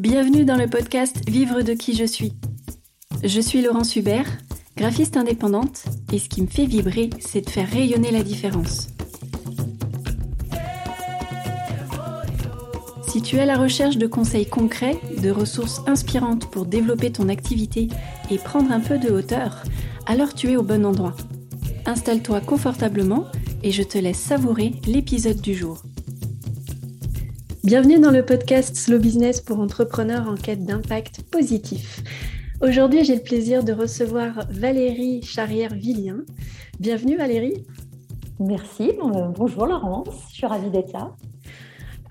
Bienvenue dans le podcast Vivre de qui je suis. Je suis Laurence Hubert, graphiste indépendante, et ce qui me fait vibrer, c'est de faire rayonner la différence. Si tu es à la recherche de conseils concrets, de ressources inspirantes pour développer ton activité et prendre un peu de hauteur, alors tu es au bon endroit. Installe-toi confortablement et je te laisse savourer l'épisode du jour. Bienvenue dans le podcast Slow Business pour entrepreneurs en quête d'impact positif. Aujourd'hui, j'ai le plaisir de recevoir Valérie Charrière-Villien. Bienvenue Valérie. Merci, bonjour Laurence, je suis ravie d'être là.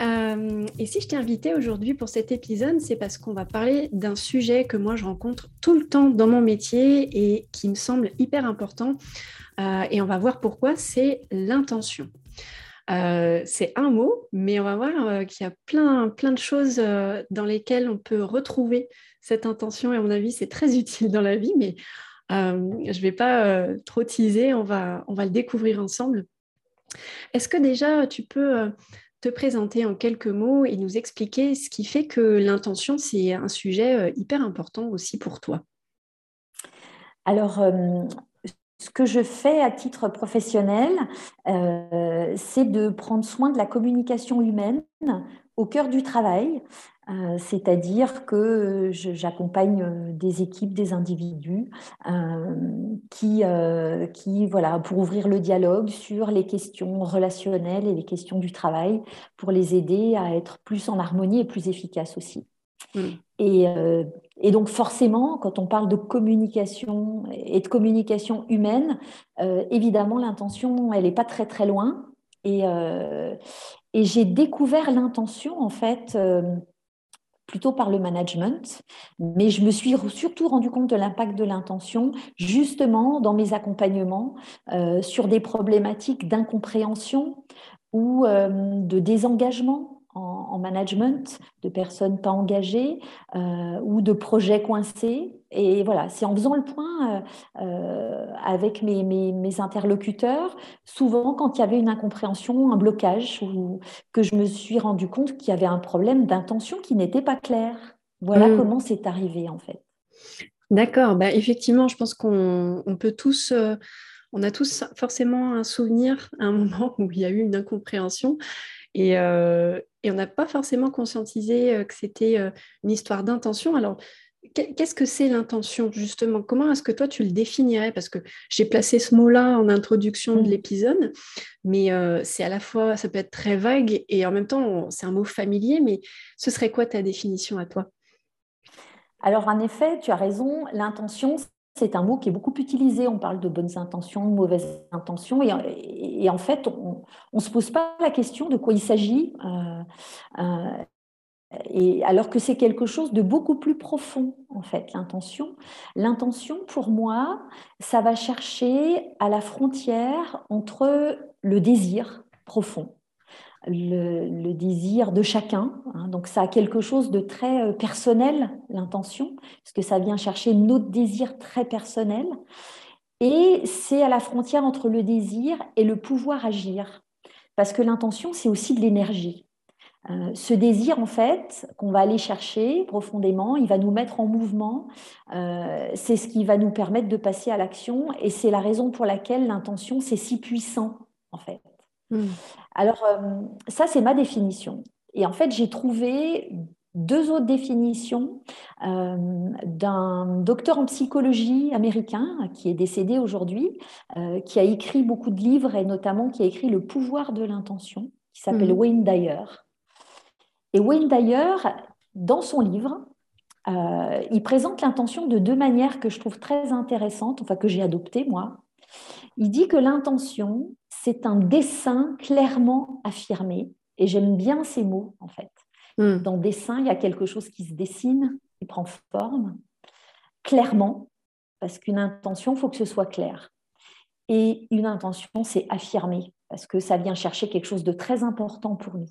Euh, et si je t'ai invitée aujourd'hui pour cet épisode, c'est parce qu'on va parler d'un sujet que moi je rencontre tout le temps dans mon métier et qui me semble hyper important. Euh, et on va voir pourquoi, c'est l'intention. Euh, c'est un mot, mais on va voir euh, qu'il y a plein, plein de choses euh, dans lesquelles on peut retrouver cette intention. Et à mon avis, c'est très utile dans la vie, mais je ne vais pas trop teaser, on va, on va le découvrir ensemble. Est-ce que déjà tu peux te présenter en quelques mots et nous expliquer ce qui fait que l'intention, c'est un sujet hyper important aussi pour toi? Alors, ce que je fais à titre professionnel, euh, c'est de prendre soin de la communication humaine au cœur du travail, euh, c'est-à-dire que j'accompagne euh, des équipes, des individus qui, voilà, pour ouvrir le dialogue sur les questions relationnelles et les questions du travail, pour les aider à être plus en harmonie et plus efficaces aussi. Mmh. Et, et donc forcément, quand on parle de communication et de communication humaine, euh, évidemment, l'intention, elle n'est pas très très loin. Et, euh, et j'ai découvert l'intention, en fait, euh, plutôt par le management, mais je me suis surtout rendu compte de l'impact de l'intention, justement dans mes accompagnements sur des problématiques d'incompréhension ou de désengagement en, management, de personnes pas engagées euh, ou de projets coincés. Et voilà, c'est en faisant le point euh, euh, avec mes, mes, interlocuteurs, souvent quand il y avait une incompréhension, un blocage, ou que je me suis rendu compte qu'il y avait un problème d'intention qui n'était pas clair. Voilà mmh. comment c'est arrivé en fait. D'accord, bah, effectivement, je pense qu'on peut tous on a tous forcément un souvenir à un moment où il y a eu une incompréhension. Et, et on n'a pas forcément conscientisé euh, que c'était euh, une histoire d'intention. Alors, qu'est-ce que c'est l'intention, justement? Comment est-ce que toi, tu le définirais? Parce que j'ai placé ce mot-là en introduction de mmh. l'épisode, mais euh, c'est à la fois, ça peut être très vague et en même temps, c'est un mot familier, mais ce serait quoi ta définition à toi? Alors, en effet, tu as raison, l'intention, c'est un mot qui est beaucoup utilisé. On parle de bonnes intentions, de mauvaises intentions. Et, en fait, on ne se pose pas la question de quoi il s'agit. Euh, euh, et alors que c'est quelque chose de beaucoup plus profond, en fait, l'intention. L'intention, pour moi, ça va chercher à la frontière entre le désir profond le, désir de chacun. Hein. donc ça a quelque chose de très euh, personnel, l'intention, parce que ça vient chercher notre désir très personnel. Et c'est à la frontière entre le désir et le pouvoir agir. Parce que l'intention, c'est aussi de l'énergie. Euh, ce désir, en fait, qu'on va aller chercher profondément, il va nous mettre en mouvement. Euh, c'est ce qui va nous permettre de passer à l'action. Et c'est la raison pour laquelle l'intention, c'est si puissant, en fait. Hmm. Alors, euh, ça, c'est ma définition. Et en fait, j'ai trouvé deux autres définitions euh, d'un docteur en psychologie américain qui est décédé aujourd'hui, euh, qui a écrit beaucoup de livres et notamment qui a écrit Le pouvoir de l'intention, qui s'appelle hmm. Wayne Dyer. Et Wayne Dyer, dans son livre, il présente l'intention de deux manières que je trouve très intéressantes, enfin que j'ai adoptées moi. Il dit que l'intention, c'est un dessin clairement affirmé. Et j'aime bien ces mots, en fait. Hmm. Dans dessin, il y a quelque chose qui se dessine, qui prend forme, clairement, parce qu'une intention, il faut que ce soit clair. Et une intention, c'est affirmé, parce que ça vient chercher quelque chose de très important pour nous.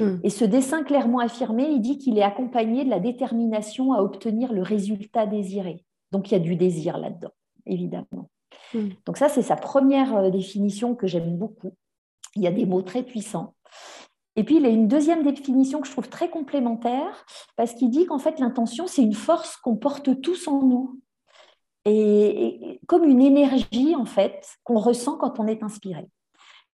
Hmm. Et ce dessin clairement affirmé, il dit qu'il est accompagné de la détermination à obtenir le résultat désiré. Donc il y a du désir là-dedans, évidemment. Mm. Donc ça, c'est sa première euh, définition que j'aime beaucoup. Il y a des mots très puissants. Et puis, il a une deuxième définition que je trouve très complémentaire, parce qu'il dit qu'en fait, l'intention, c'est une force qu'on porte tous en nous. Et, comme une énergie, en fait, qu'on ressent quand on est inspiré.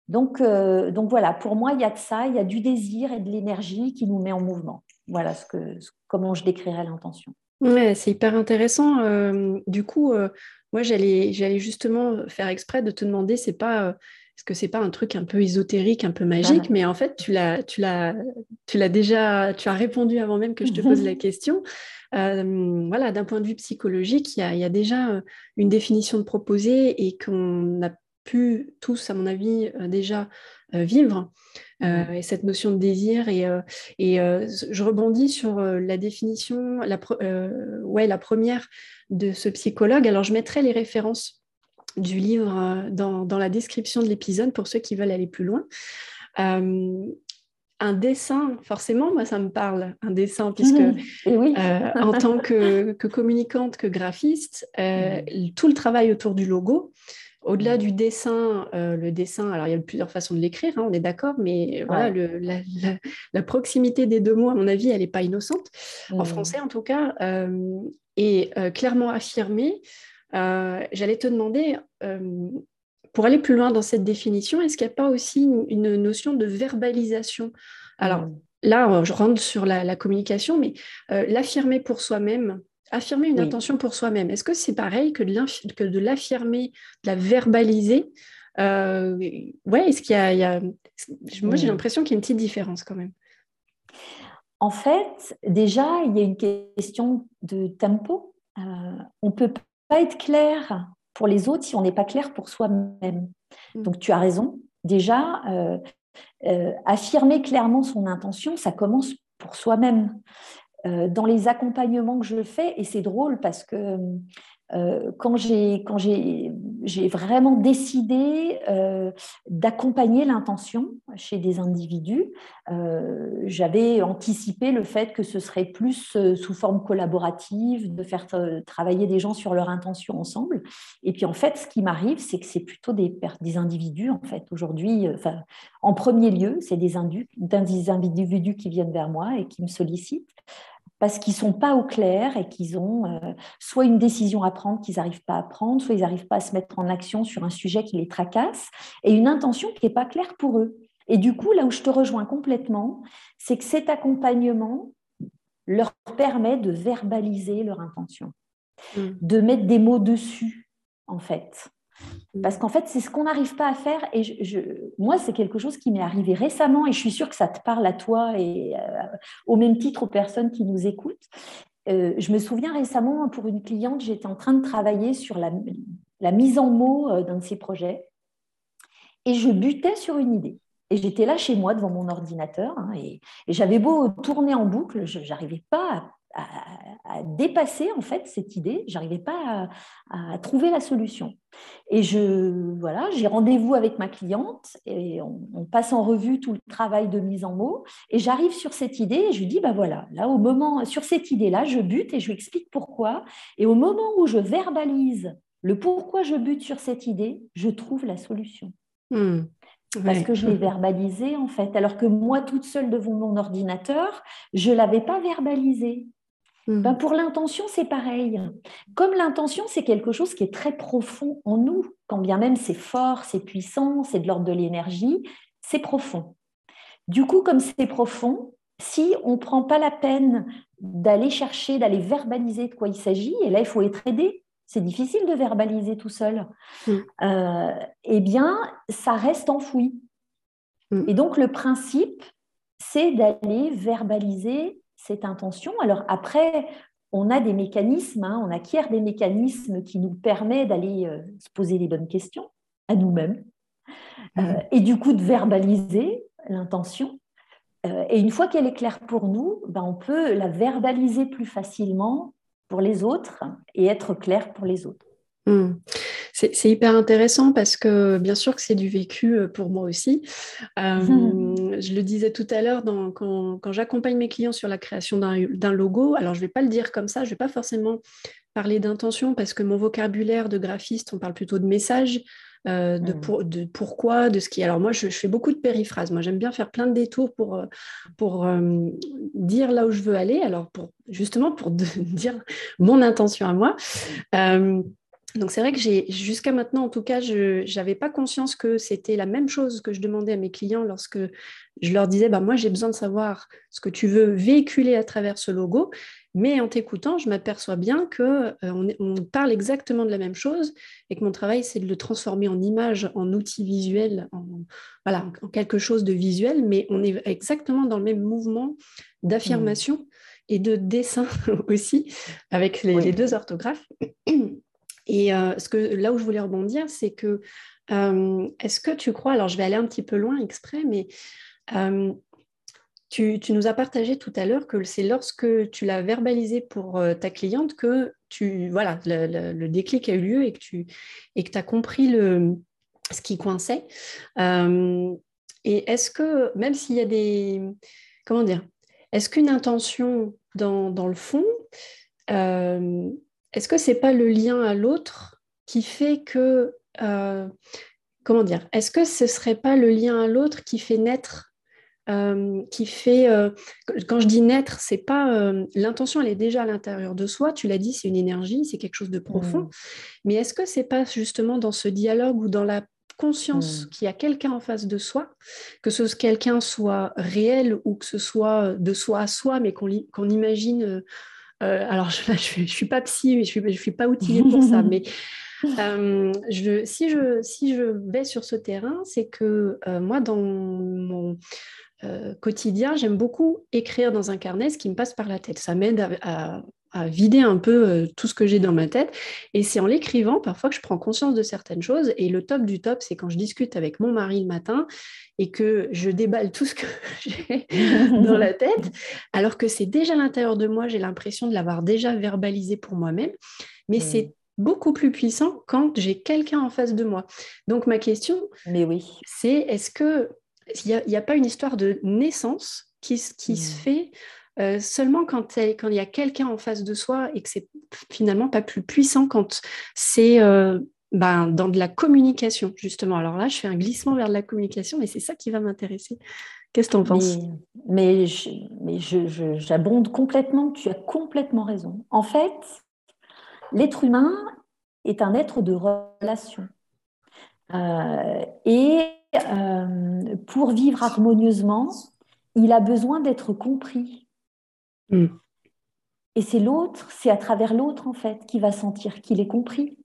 Donc, euh, donc voilà, pour moi, il y a de ça, il y a du désir et de l'énergie qui nous met en mouvement. Voilà ce que, comment je décrirais l'intention. Ouais, c'est hyper intéressant. Euh, du coup, euh, moi, j'allais, j'allais justement faire exprès de te demander, c'est pas est-ce que c'est pas un truc un peu ésotérique, un peu magique, ah. mais en fait, tu l'as, tu l'as, tu l'as déjà, tu as répondu avant même que je te pose la question. Euh, voilà, d'un point de vue psychologique, il y a, déjà euh, une définition de proposer et qu'on a pu tous, à mon avis, euh, déjà vivre. Mmh. et cette notion de désir. Et, et je rebondis sur la définition, la, ouais, la première de ce psychologue. Alors, je mettrai les références du livre euh, dans, la description de l'épisode pour ceux qui veulent aller plus loin. Euh, un dessin, forcément, moi, ça me parle, un dessin, puisque oui. Euh, en tant que, communicante, que graphiste, tout le travail autour du logo, au-delà du dessin, le dessin, alors il y a plusieurs façons de l'écrire, hein, on est d'accord, mais voilà, la, proximité des deux mots, à mon avis, elle n'est pas innocente, en mmh. français en tout cas, est clairement affirmée euh, j'allais te demander, euh, pour aller plus loin dans cette définition, est-ce qu'il n'y a pas aussi une, notion de verbalisation? Alors mm. là, je rentre sur la, communication, mais euh, l'affirmer pour soi-même, affirmer une intention pour soi-même, est-ce que c'est pareil que de l'affirmer, de la verbaliser? Ouais, est-ce qu'il y, a, Moi, j'ai mm. l'impression qu'il y a une petite différence quand même. En fait, déjà, il y a une question de tempo. on peut pas être clair pour les autres si on n'est pas clair pour soi-même. Mm. Donc tu as raison. Déjà, euh, euh, affirmer clairement son intention, ça commence pour soi-même. Euh, dans les accompagnements que je fais, et c'est drôle parce que euh, quand j'ai vraiment décidé euh, d'accompagner l'intention chez des individus, euh, j'avais anticipé le fait que ce serait plus sous forme collaborative, de faire travailler des gens sur leur intention ensemble. Et puis en fait, ce qui m'arrive, c'est que c'est plutôt des, des individus, en fait, aujourd'hui, en premier lieu, c'est des individus qui viennent vers moi et qui me sollicitent parce qu'ils ne sont pas au clair et qu'ils ont euh, soit une décision à prendre qu'ils n'arrivent pas à prendre, soit ils n'arrivent pas à se mettre en action sur un sujet qui les tracasse, et une intention qui n'est pas claire pour eux. Et du coup, là où je te rejoins complètement, c'est que cet accompagnement leur permet de verbaliser leur intention, mmh. de mettre des mots dessus, en fait. Parce qu'en fait, c'est ce qu'on n'arrive pas à faire. Et moi, c'est quelque chose qui m'est arrivé récemment et je suis sûre que ça te parle à toi et euh, au même titre aux personnes qui nous écoutent. Euh, je me souviens récemment, pour une cliente, j'étais en train de travailler sur la, mise en mots euh, d'un de ses projets et je butais sur une idée. Et j'étais là chez moi devant mon ordinateur hein, et, et j'avais beau tourner en boucle, je n'arrivais pas à à, dépasser en fait cette idée. J'arrivais pas à, trouver la solution. Et je voilà, j'ai rendez-vous avec ma cliente et on, passe en revue tout le travail de mise en mots. Et j'arrive sur cette idée et je lui dis bah voilà, là au moment sur cette idée-là, je bute et je lui explique pourquoi. Et au moment où je verbalise le pourquoi je bute sur cette idée, je trouve la solution. Hmm. Parce que je l'ai verbalisé en fait, alors que moi toute seule devant mon ordinateur, je l'avais pas verbalisé. Ben, mmh. pour l'intention, c'est pareil. Comme l'intention, c'est quelque chose qui est très profond en nous, quand bien même c'est fort, c'est puissant, c'est de l'ordre de l'énergie, c'est profond. Du coup, comme c'est profond, si on ne prend pas la peine d'aller chercher, d'aller verbaliser de quoi il s'agit, et là, il faut être aidé, c'est difficile de verbaliser tout seul, mmh. euh, eh bien, ça reste enfoui. Mmh. Et donc, le principe, c'est d'aller verbaliser cette intention. Alors après, on a des mécanismes, hein, on acquiert des mécanismes qui nous permettent d'aller euh, se poser les bonnes questions à nous-mêmes euh, mmh. et du coup de verbaliser l'intention. Euh, et une fois qu'elle est claire pour nous, ben, on peut la verbaliser plus facilement pour les autres et être clair pour les autres. Mmh. C'est hyper intéressant parce que bien sûr que c'est du vécu euh, pour moi aussi. Euh, je le disais tout à l'heure quand, j'accompagne mes clients sur la création d'un logo, alors je ne vais pas le dire comme ça, je ne vais pas forcément parler d'intention parce que mon vocabulaire de graphiste, on parle plutôt de message. euh, mm. de, pourquoi, de ce qui. Alors moi, je, fais beaucoup de périphrases. Moi, j'aime bien faire plein de détours pour, pour euh, dire là où je veux aller. Alors pour, justement pour dire mon intention à moi. Donc c'est vrai que j'ai jusqu'à maintenant, en tout cas, je n'avais pas conscience que c'était la même chose que je demandais à mes clients lorsque je leur disais, bah, moi j'ai besoin de savoir ce que tu veux véhiculer à travers ce logo. Mais en t'écoutant, je m'aperçois bien que euh, on, parle exactement de la même chose et que mon travail, c'est de le transformer en image, en outil visuel, en, voilà, en quelque chose de visuel, mais on est exactement dans le même mouvement d'affirmation et de dessin aussi, avec les, deux orthographes. Et euh, ce que, là où je voulais rebondir, c'est que euh, est-ce que tu crois, alors je vais aller un petit peu loin exprès, mais tu, nous as partagé tout à l'heure que c'est lorsque tu l'as verbalisé pour euh, ta cliente que tu voilà le, déclic a eu lieu et que tu et que as compris le, ce qui coinçait. Euh, et est-ce que même s'il y a des comment dire, est-ce qu'une intention dans, le fond, euh, est-ce que c'est pas le lien à l'autre qui fait que comment dire, est-ce que ce serait pas le lien à l'autre qui fait naître euh, qui fait, euh, quand je dis naître, c'est pas euh, l'intention, elle est déjà à l'intérieur de soi. Tu l'as dit, c'est une énergie, c'est quelque chose de profond. Mm. Mais est-ce que c'est pas justement dans ce dialogue ou dans la conscience mm. qu'il y a quelqu'un en face de soi, que ce quelqu'un soit réel ou que ce soit de soi à soi, mais qu'on imagine. Alors je, je, suis pas psy, je suis, je suis pas outillée pour ça, mais je, si, je, si je vais sur ce terrain, c'est que moi, dans mon, euh, quotidien, j'aime beaucoup écrire dans un carnet ce qui me passe par la tête. Ça m'aide à, vider un peu euh, tout ce que j'ai dans ma tête. Et c'est en l'écrivant parfois que je prends conscience de certaines choses. Et le top du top, c'est quand je discute avec mon mari le matin et que je déballe tout ce que j'ai dans la tête, alors que c'est déjà à l'intérieur de moi, j'ai l'impression de l'avoir déjà verbalisé pour moi-même. Mais c'est mmh. beaucoup plus puissant quand j'ai quelqu'un en face de moi. Donc ma question, Mais oui. c'est est-ce que il n'y a, pas une histoire de naissance qui, qui se hmm. fait euh, seulement quand, il y a quelqu'un en face de soi et que c'est finalement pas plus puissant quand c'est euh, ben, dans de la communication, justement. Alors là, je fais un glissement vers de la communication, mais c'est ça qui va m'intéresser. Qu'est-ce que tu en penses? Mais, j'abonde complètement, tu as complètement raison. En fait, l'être humain est un être de relation. Euh, et pour vivre harmonieusement, il a besoin d'être compris. Hmm. Et c'est l'autre, c'est à travers l'autre, en fait, qui va sentir qu'il est compris.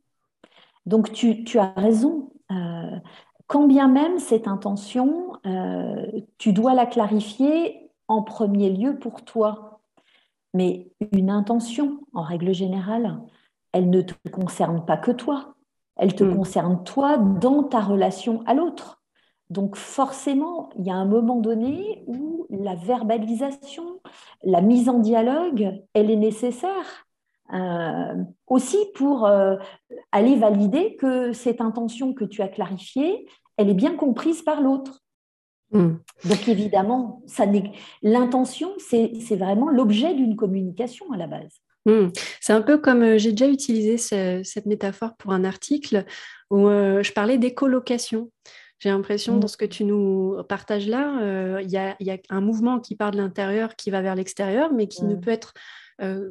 Donc, tu, as raison. Euh, quand bien même cette intention, euh, tu dois la clarifier en premier lieu pour toi. Mais une intention, en règle générale, elle ne te concerne pas que toi. Elle te hmm. concerne toi dans ta relation à l'autre. Donc forcément, il y a un moment donné où la verbalisation, la mise en dialogue, elle est nécessaire. Euh, aussi pour euh, aller valider que cette intention que tu as clarifiée, elle est bien comprise par l'autre. Hmm. Donc évidemment, l'intention, c'est vraiment l'objet d'une communication à la base. Hmm. C'est un peu comme euh, j'ai déjà utilisé cette métaphore pour un article où je parlais d'écolocation. J'ai l'impression, dans mmh. ce que tu nous partages là, euh, il y, a un mouvement qui part de l'intérieur, qui va vers l'extérieur, mais qui ne peut être euh,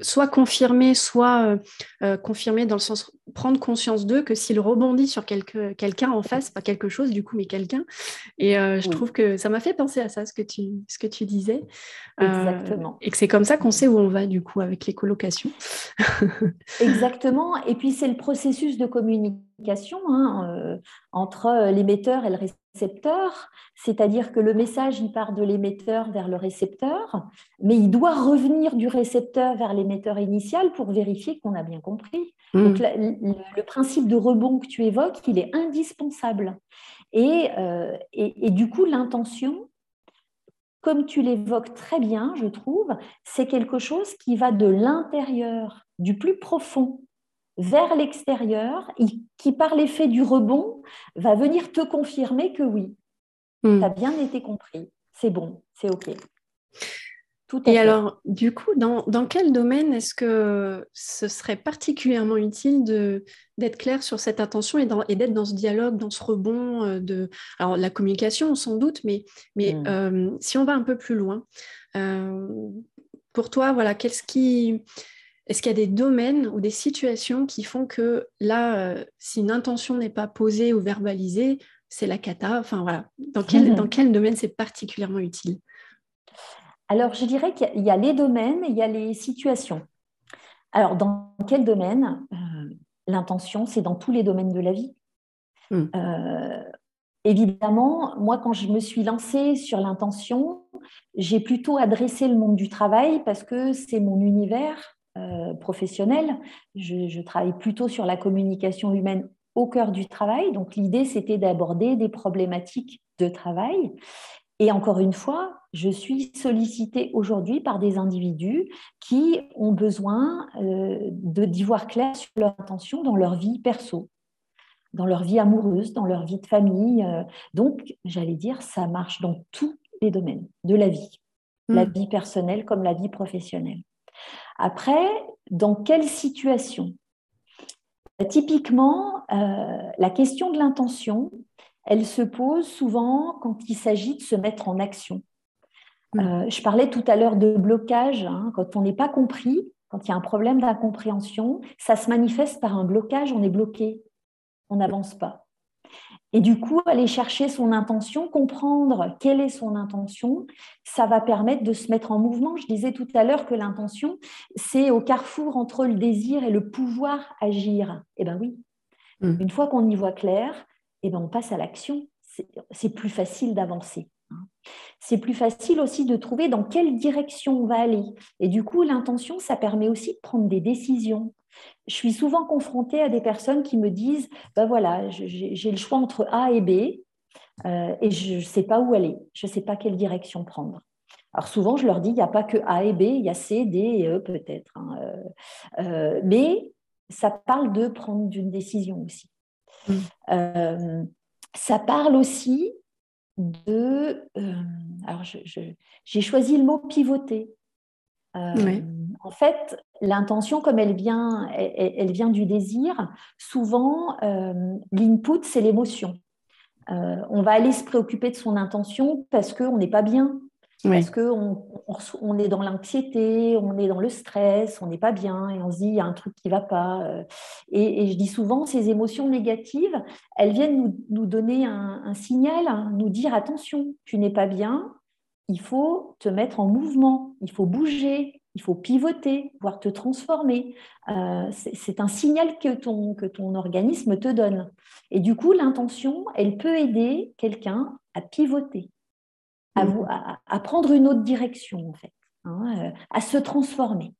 soit confirmé, soit euh, confirmé dans le sens prendre conscience d'eux que s'il rebondit sur quelqu'un en face, pas quelque chose du coup, mais quelqu'un. Et je trouve que ça m'a fait penser à ça, ce que tu, ce que tu disais. Exactement. et que c'est comme ça qu'on sait où on va du coup avec les colocations. Exactement. Et puis c'est le processus de communication hein, entre l'émetteur et le récepteur, c'est-à-dire que le message, il part de l'émetteur vers le récepteur, mais il doit revenir du récepteur vers l'émetteur initial pour vérifier qu'on a bien compris. Hmm. Donc, le, principe de rebond que tu évoques, il est indispensable. Et, euh, et, et du coup, l'intention, comme tu l'évoques très bien, je trouve, c'est quelque chose qui va de l'intérieur, du plus profond vers l'extérieur, qui par l'effet du rebond va venir te confirmer que oui, hmm. tu as bien été compris, c'est bon, c'est OK. Et alors, du coup, dans, quel domaine est-ce que ce serait particulièrement utile d'être clair sur cette intention et, d'être dans ce dialogue, dans ce rebond euh, de... Alors, la communication, sans doute, mais, mais mmh. euh, si on va un peu plus loin, euh, pour toi, voilà, qu'est-ce qui... Est-ce qu'il y a des domaines ou des situations qui font que là, si une intention n'est pas posée ou verbalisée, c'est la cata Enfin voilà, dans quel, dans quel domaine c'est particulièrement utile? Alors, je dirais qu'il y a les domaines il y a les situations. Alors, dans quel domaine? Euh, L'intention, c'est dans tous les domaines de la vie. Hmm. Euh, évidemment, moi, quand je me suis lancée sur l'intention, j'ai plutôt adressé le monde du travail parce que c'est mon univers euh, professionnel. Je, je, travaille plutôt sur la communication humaine au cœur du travail. Donc, l'idée, c'était d'aborder des problématiques de travail. Et encore une fois, je suis sollicitée aujourd'hui par des individus qui ont besoin euh, d'y voir clair sur leur intention dans leur vie perso, dans leur vie amoureuse, dans leur vie de famille. Euh. Donc, j'allais dire, ça marche dans tous les domaines de la vie, la hmm. vie personnelle comme la vie professionnelle. Après, dans quelle situation? Typiquement, euh, la question de l'intention, elle se pose souvent quand il s'agit de se mettre en action. Euh, je parlais tout à l'heure de blocage, hein. quand on n'est pas compris, quand il y a un problème d'incompréhension, ça se manifeste par un blocage, on est bloqué, on n'avance pas. Et du coup, aller chercher son intention, comprendre quelle est son intention, ça va permettre de se mettre en mouvement. Je disais tout à l'heure que l'intention, c'est au carrefour entre le désir et le pouvoir agir. Eh bien oui, mm. une fois qu'on y voit clair, eh ben, on passe à l'action. C'est plus facile d'avancer. C'est plus facile aussi de trouver dans quelle direction on va aller. Et du coup, l'intention, ça permet aussi de prendre des décisions. Je suis souvent confrontée à des personnes qui me disent, ben voilà, j'ai le choix entre A et B, euh, et je ne sais pas où aller, je ne sais pas quelle direction prendre. Alors souvent, je leur dis, il n'y a pas que A et B, il y a C, D et E peut-être. Hein, euh, euh, mais ça parle de prendre une décision aussi. Mm. Euh, ça parle aussi de... Euh, alors, j'ai choisi le mot pivoter. Euh, en fait, l'intention, comme elle vient, elle, vient du désir, souvent, l'input, c'est l'émotion. on va aller se préoccuper de son intention parce qu'on n'est pas bien, parce qu'on on, est dans l'anxiété, on est dans le stress, on n'est pas bien et on se dit il y a un truc qui ne va pas. Euh. Et, je dis souvent, ces émotions négatives, elles viennent nous, donner un, signal, hein, nous dire attention, tu n'es pas bien, il faut te mettre en mouvement, il faut bouger, il faut pivoter, voire te transformer. Euh, c'est un signal que ton, que ton organisme te donne. Et du coup, l'intention, elle peut aider quelqu'un à pivoter. Mm. à, prendre une autre direction, en fait, hein, euh, à se transformer.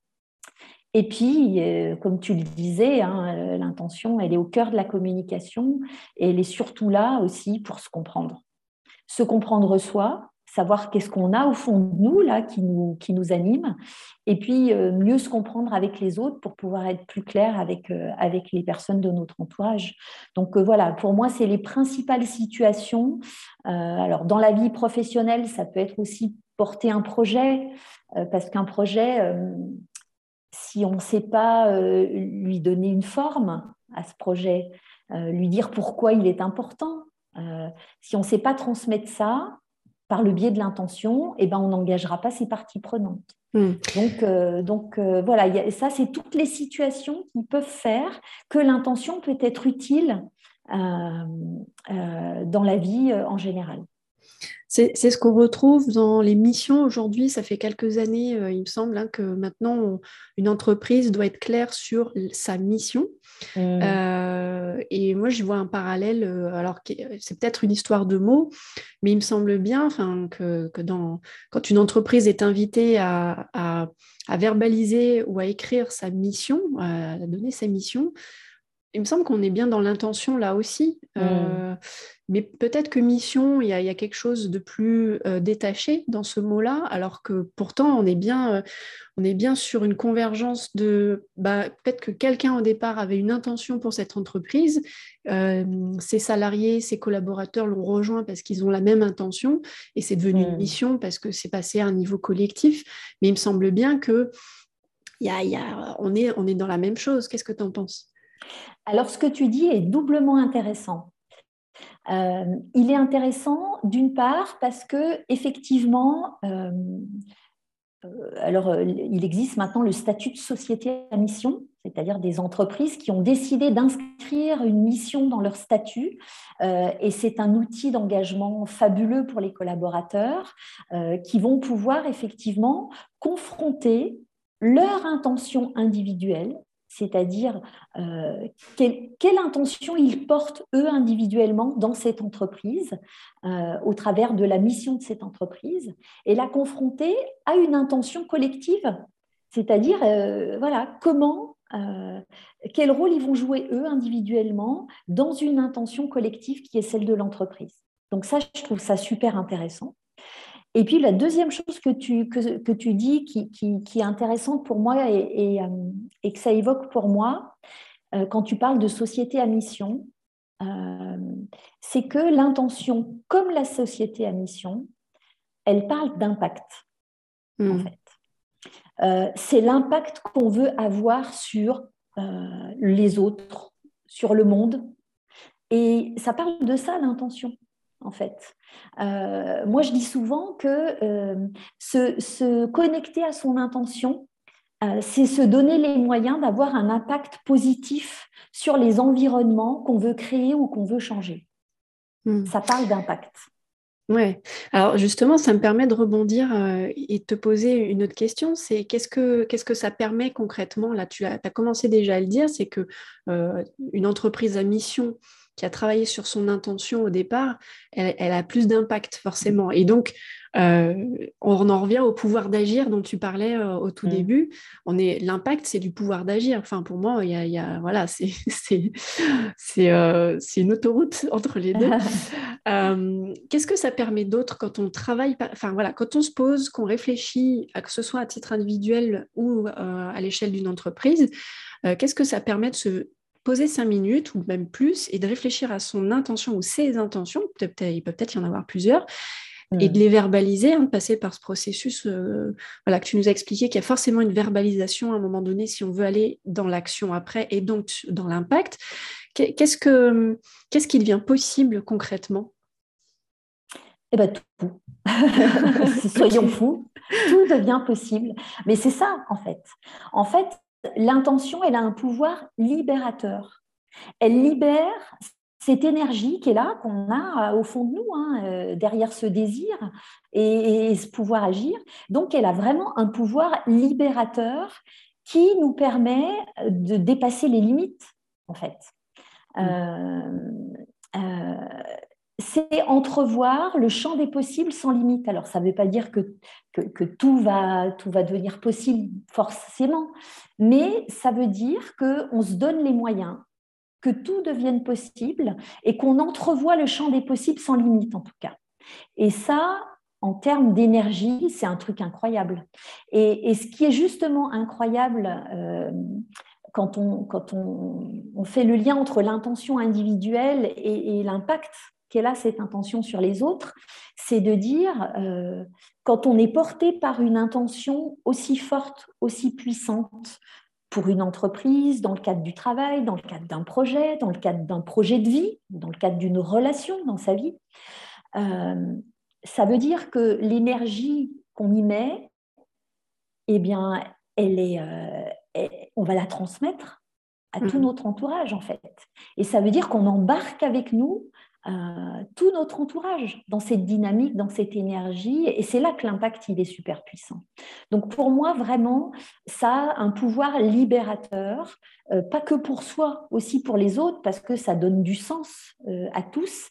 Et puis, euh, comme tu le disais, hein, euh, l'intention, elle est au cœur de la communication et elle est surtout là aussi pour se comprendre. Se comprendre soi, savoir qu'est-ce qu'on a au fond de nous, là, qui nous, qui nous anime, et puis euh, mieux se comprendre avec les autres pour pouvoir être plus clair avec, euh, avec les personnes de notre entourage. Donc euh, voilà, pour moi, c'est les principales situations. alors, dans la vie professionnelle, ça peut être aussi porter un projet, parce qu'un projet, si on ne sait pas lui donner une forme à ce projet, lui dire pourquoi il est important, si on ne sait pas transmettre ça, par le biais de l'intention, eh ben, on n'engagera pas ces parties prenantes. Hmm. Donc, euh, donc euh, voilà, ça, c'est toutes les situations qui peuvent faire que l'intention peut être utile euh, dans la vie en général. C'est ce qu'on retrouve dans les missions aujourd'hui. Ça fait quelques années, il me semble, hein, que maintenant, une entreprise doit être claire sur sa mission. Mmh. Euh, et moi, je vois un parallèle, euh, alors c'est peut-être une histoire de mots, mais il me semble bien que, que dans, quand une entreprise est invitée à, à, verbaliser ou à écrire sa mission, à donner sa mission, il me semble qu'on est bien dans l'intention là aussi. Mm. mais peut-être que mission, il y, a quelque chose de plus détaché dans ce mot-là, alors que pourtant, on est bien, on est bien sur une convergence de... Bah, peut-être que quelqu'un au départ avait une intention pour cette entreprise, ses salariés, ses collaborateurs l'ont rejoint parce qu'ils ont la même intention, et c'est devenu une mm. mission parce que c'est passé à un niveau collectif. Mais il me semble bien que on, est, on est dans la même chose. Qu'est-ce que tu en penses? Alors, ce que tu dis est doublement intéressant. Euh, il est intéressant d'une part parce que effectivement, euh, euh, alors il existe maintenant le statut de société à mission, c'est-à-dire des entreprises qui ont décidé d'inscrire une mission dans leur statut, et c'est un outil d'engagement fabuleux pour les collaborateurs qui vont pouvoir effectivement confronter leur intention individuelle, c'est-à-dire euh, quelle, intention ils portent eux individuellement dans cette entreprise, euh, au travers de la mission de cette entreprise, et la confronter à une intention collective, c'est-à-dire euh, voilà comment, quel rôle ils vont jouer eux individuellement dans une intention collective qui est celle de l'entreprise. Donc ça, je trouve ça super intéressant. Et puis la deuxième chose que tu, que, tu dis qui, qui, est intéressante pour moi et, euh, et, que ça évoque pour moi, euh, quand tu parles de société à mission, euh, c'est que l'intention, comme la société à mission, elle parle d'impact, en hmm. fait. c'est l'impact qu'on veut avoir sur les autres, sur le monde. Et ça parle de ça, l'intention en fait. Euh, moi, je dis souvent que euh, se, connecter à son intention, euh, c'est se donner les moyens d'avoir un impact positif sur les environnements qu'on veut créer ou qu'on veut changer. Hmm. Ça parle d'impact. Oui, alors justement, ça me permet de rebondir et de te poser une autre question, c'est qu'est-ce que, qu'est-ce que ça permet concrètement? Là, tu as, as, commencé déjà à le dire, c'est que une entreprise à mission qui a travaillé sur son intention au départ, elle, a plus d'impact forcément. Et donc, euh, on en revient au pouvoir d'agir dont tu parlais euh, au tout mm. début. On est l'impact, c'est du pouvoir d'agir. Enfin, pour moi, il y a, voilà, c'est c'est euh, une autoroute entre les deux. Qu'est-ce que ça permet d'autre quand on travaille, enfin voilà, quand on se pose, qu'on réfléchit, que ce soit à titre individuel ou à l'échelle d'une entreprise, qu'est-ce que ça permet de se poser cinq minutes ou même plus et de réfléchir à son intention ou ses intentions, peut il peut peut-être y en avoir plusieurs, et de mm. les verbaliser, hein, de passer par ce processus euh, voilà, que tu nous as expliqué, qu'il y a forcément une verbalisation à un moment donné si on veut aller dans l'action après et donc dans l'impact. Qu'est-ce, que, qu'est-ce qui devient possible concrètement? Eh bien, tout. Soyons fous, tout devient possible. Mais c'est ça, en fait. En fait, l'intention, elle a un pouvoir libérateur. Elle libère cette énergie qui est là, qu'on a euh, au fond de nous, hein, euh, derrière ce désir et, ce pouvoir agir. Donc, elle a vraiment un pouvoir libérateur qui nous permet de dépasser les limites, en fait. Mm. Euh, c'est entrevoir le champ des possibles sans limite. Alors, ça ne veut pas dire que, tout, va, tout va devenir possible forcément, mais ça veut dire qu'on se donne les moyens, que tout devienne possible et qu'on entrevoit le champ des possibles sans limite en tout cas. Et ça, en termes d'énergie, c'est un truc incroyable. Et, ce qui est justement incroyable euh, quand, on, quand on, fait le lien entre l'intention individuelle et l'impact qu'elle a cette intention sur les autres, c'est de dire, euh, quand on est porté par une intention aussi forte, aussi puissante, pour une entreprise, dans le cadre du travail, dans le cadre d'un projet, dans le cadre d'un projet de vie, dans le cadre d'une relation dans sa vie, euh, ça veut dire que l'énergie qu'on y met, eh bien, elle est, euh, on va la transmettre à tout mmh. notre entourage en fait. Et ça veut dire qu'on embarque avec nous euh, tout notre entourage dans cette dynamique, dans cette énergie. Et c'est là que l'impact, il est super puissant. Donc pour moi, vraiment, ça a un pouvoir libérateur, euh, pas que pour soi, aussi pour les autres, parce que ça donne du sens euh, à tous.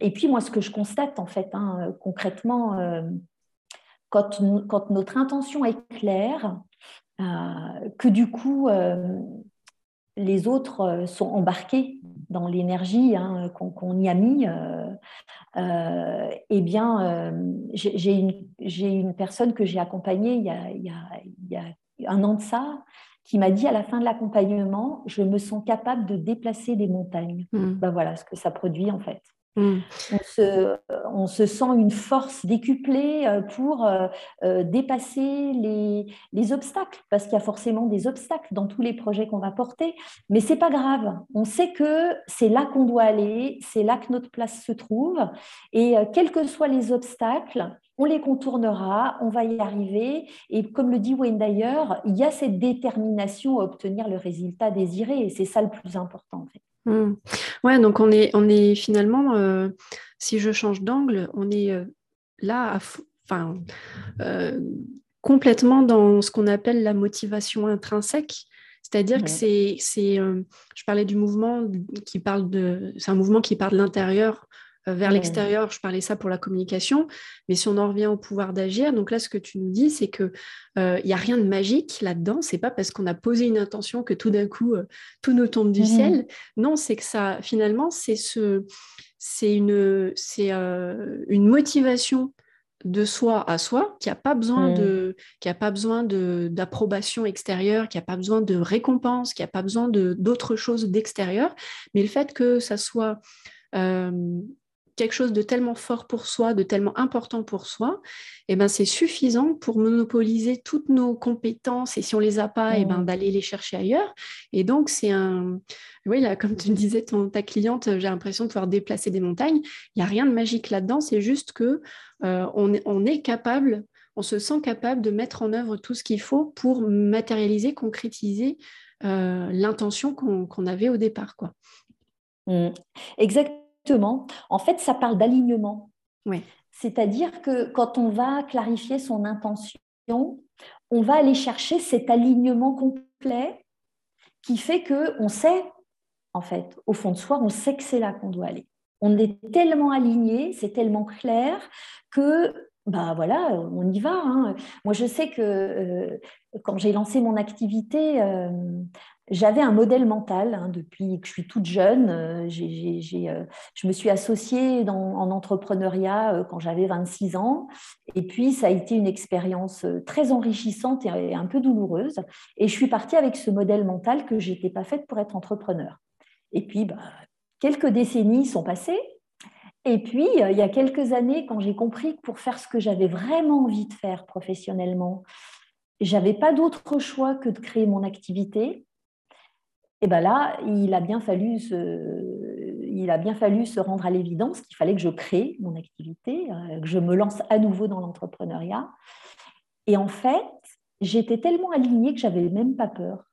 et puis moi, ce que je constate, en fait, hein, concrètement, quand, quand, notre intention est claire, que du coup les autres sont embarqués dans l'énergie hein, qu'on y a mis, eh bien, j'ai une, une, personne que j'ai accompagnée il y, a, il, y a, il y, a, un an de ça, qui m'a dit à la fin de l'accompagnement, je me sens capable de déplacer des montagnes. Mmh. Ben voilà ce que ça produit en fait. Mm. On, se, sent une force décuplée euh, pour euh, euh, dépasser les, obstacles, parce qu'il y a forcément des obstacles dans tous les projets qu'on va porter, mais c'est pas grave. On sait que c'est là qu'on doit aller, c'est là que notre place se trouve, et quels que soient les obstacles, on les contournera, on va y arriver. Et comme le dit Wayne d'ailleurs, il y a cette détermination à obtenir le résultat désiré, et c'est ça le plus important. Mmh. Ouais, donc on est, on est finalement, euh, si je change d'angle, on est euh, là, enfin, euh, complètement dans ce qu'on appelle la motivation intrinsèque. C'est-à-dire que c'est, c'est je parlais du mouvement qui parle de, c'est un mouvement qui part de l'intérieur euh, vers l'extérieur, je parlais ça pour la communication, mais si on en revient au pouvoir d'agir, donc là, ce que tu nous dis, c'est que il euh, n'y a rien de magique là-dedans. C'est pas parce qu'on a posé une intention que tout d'un coup euh, tout nous tombe du mmh ciel. Non, c'est que ça, finalement, c'est ce, c'est une, c'est une motivation de soi à soi, qui n'a pas besoin mmh. de, qui a pas besoin de d'approbation extérieure, qui n'a pas besoin de récompense, qui n'a pas besoin de d'autres choses d'extérieur, mais le fait que ça soit quelque chose de tellement fort pour soi, de tellement important pour soi, eh ben, c'est suffisant pour monopoliser toutes nos compétences et si on les a pas, eh ben, d'aller les chercher ailleurs. Et donc, c'est un... Oui, là, comme tu disais, ton, ta cliente, j'ai l'impression de pouvoir déplacer des montagnes. Il n'y a rien de magique là-dedans, c'est juste que euh, on, on est capable, on se sent capable de mettre en œuvre tout ce qu'il faut pour matérialiser, concrétiser euh, l'intention qu'on avait au départ. Quoi. Mmh. Exactement en fait, ça parle d'alignement. C'est-à-dire que quand on va clarifier son intention, on va aller chercher cet alignement complet qui fait que on sait, en fait, au fond de soi, on sait que c'est là qu'on doit aller. On est tellement aligné, c'est tellement clair que bah voilà, on y va. Hein. Moi, je sais que euh, quand j'ai lancé mon activité, euh, j'avais un modèle mental hein, depuis que je suis toute jeune. Euh, euh, je me suis associée en entrepreneuriat quand j'avais 26 ans. Et puis, ça a été une expérience très enrichissante et, un peu douloureuse. Et je suis partie avec ce modèle mental que je n'étais pas faite pour être entrepreneur. Et puis, bah, quelques décennies sont passées. Et puis, il y a quelques années, quand j'ai compris que pour faire ce que j'avais vraiment envie de faire professionnellement, j'avais pas d'autre choix que de créer mon activité et bien là, il a bien fallu se, il a bien fallu se rendre à l'évidence qu'il fallait que je crée mon activité, euh, que je me lance à nouveau dans l'entrepreneuriat. Et en fait, j'étais tellement alignée que j'avais même pas peur.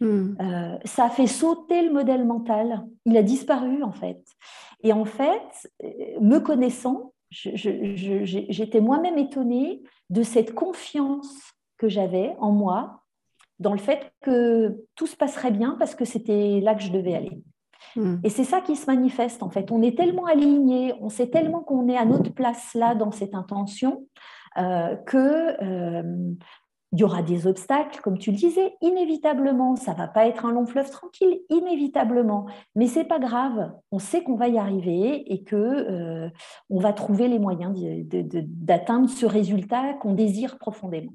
Hmm. Euh, ça a fait sauter le modèle mental. Il a disparu en fait. Et en fait, euh, me connaissant, j'étais moi-même étonnée de cette confiance que j'avais en moi dans le fait que tout se passerait bien parce que c'était là que je devais aller. Hmm. Et c'est ça qui se manifeste en fait. On est tellement aligné, on sait tellement qu'on est à notre place là dans cette intention euh, que euh, il y aura des obstacles, comme tu le disais, inévitablement. Ça va pas être un long fleuve tranquille, inévitablement. Mais c'est pas grave. On sait qu'on va y arriver et que euh, on va trouver les moyens d'atteindre ce résultat qu'on désire profondément.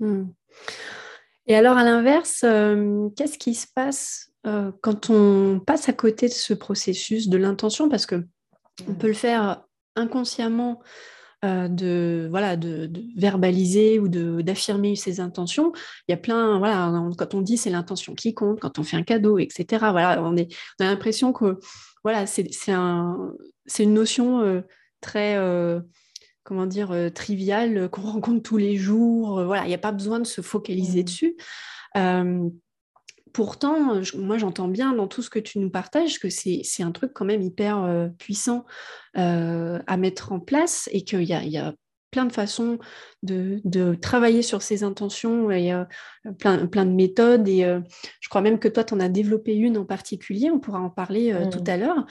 Hmm. Et alors, à l'inverse, euh, qu'est-ce qui se passe euh, quand on passe à côté de ce processus de l'intention? Parce que on peut le faire inconsciemment euh, de, voilà, de, verbaliser ou d'affirmer ses intentions. Il y a plein, voilà, quand on dit c'est l'intention qui compte, quand on fait un cadeau, etc. Voilà, on, est, on a l'impression que voilà, c'est un, une notion très comment dire, euh, trivial euh, qu'on rencontre tous les jours. Euh, voilà, il n'y a pas besoin de se focaliser mmh. dessus. pourtant, moi, j'entends bien dans tout ce que tu nous partages que c'est un truc quand même hyper puissant à mettre en place et qu'il y, y a, plein de façons de, de, travailler sur ses intentions et plein, plein, de méthodes. Et je crois même que toi, tu en as développé une en particulier. On pourra en parler tout mmh. à l'heure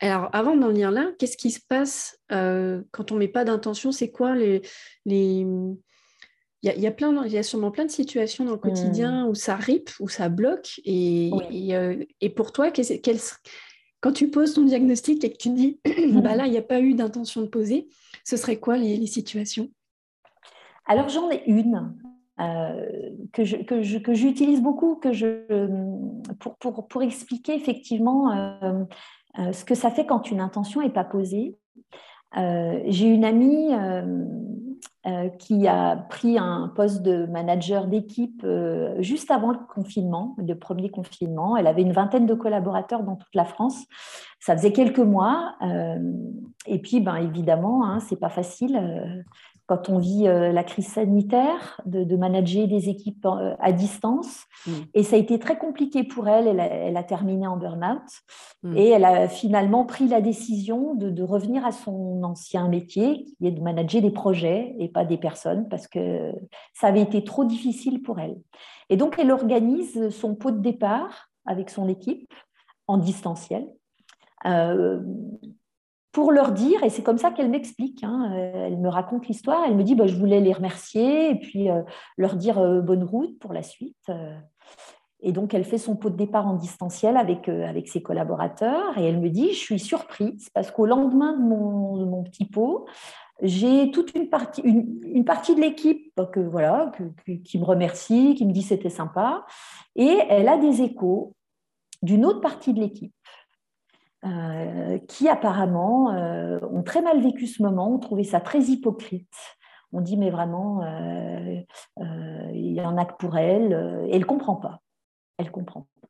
alors, avant d'en venir là, qu'est-ce qui se passe euh, quand on ne met pas d'intention? C'est quoi les, les, Il y, a, plein, il y a sûrement plein de situations dans le quotidien hmm. où ça ripe, où ça bloque. Et, euh, et, pour toi, quand tu poses ton diagnostic et que tu dis, bah là, il n'y a pas eu d'intention de poser, ce serait quoi les, situations? Alors j'en ai une. Euh, que, j'utilise beaucoup que je, pour, pour, pour expliquer effectivement euh, ce que ça fait quand une intention n'est pas posée. J'ai une amie euh, qui a pris un poste de manager d'équipe euh, juste avant le confinement, le premier confinement. Elle avait une vingtaine de collaborateurs dans toute la France. Ça faisait quelques mois. Euh, et puis, ben, évidemment, hein, c'est pas facile quand on vit euh, la crise sanitaire, de, manager des équipes euh, à distance. Mm. Et ça a été très compliqué pour elle. Elle a, terminé en burn-out. Mm. Et elle a finalement pris la décision de, revenir à son ancien métier, qui est de manager des projets et pas des personnes, parce que ça avait été trop difficile pour elle. Et donc, elle organise son pot de départ avec son équipe en distanciel. Euh, pour leur dire, et c'est comme ça qu'elle m'explique, hein, euh, elle me raconte l'histoire, elle me dit, bah, je voulais les remercier et puis euh, leur dire euh, bonne route pour la suite. Et donc, elle fait son pot de départ en distanciel avec, avec ses collaborateurs et elle me dit, je suis surprise parce qu'au lendemain de mon, petit pot, j'ai toute une partie, une, partie de l'équipe que, voilà, qui me remercie, qui me dit c'était sympa, et elle a des échos d'une autre partie de l'équipe euh, qui apparemment euh, ont très mal vécu ce moment, ont trouvé ça très hypocrite. On dit mais vraiment, euh, il y en a que pour elle, elle ne comprend pas. Elle comprend pas.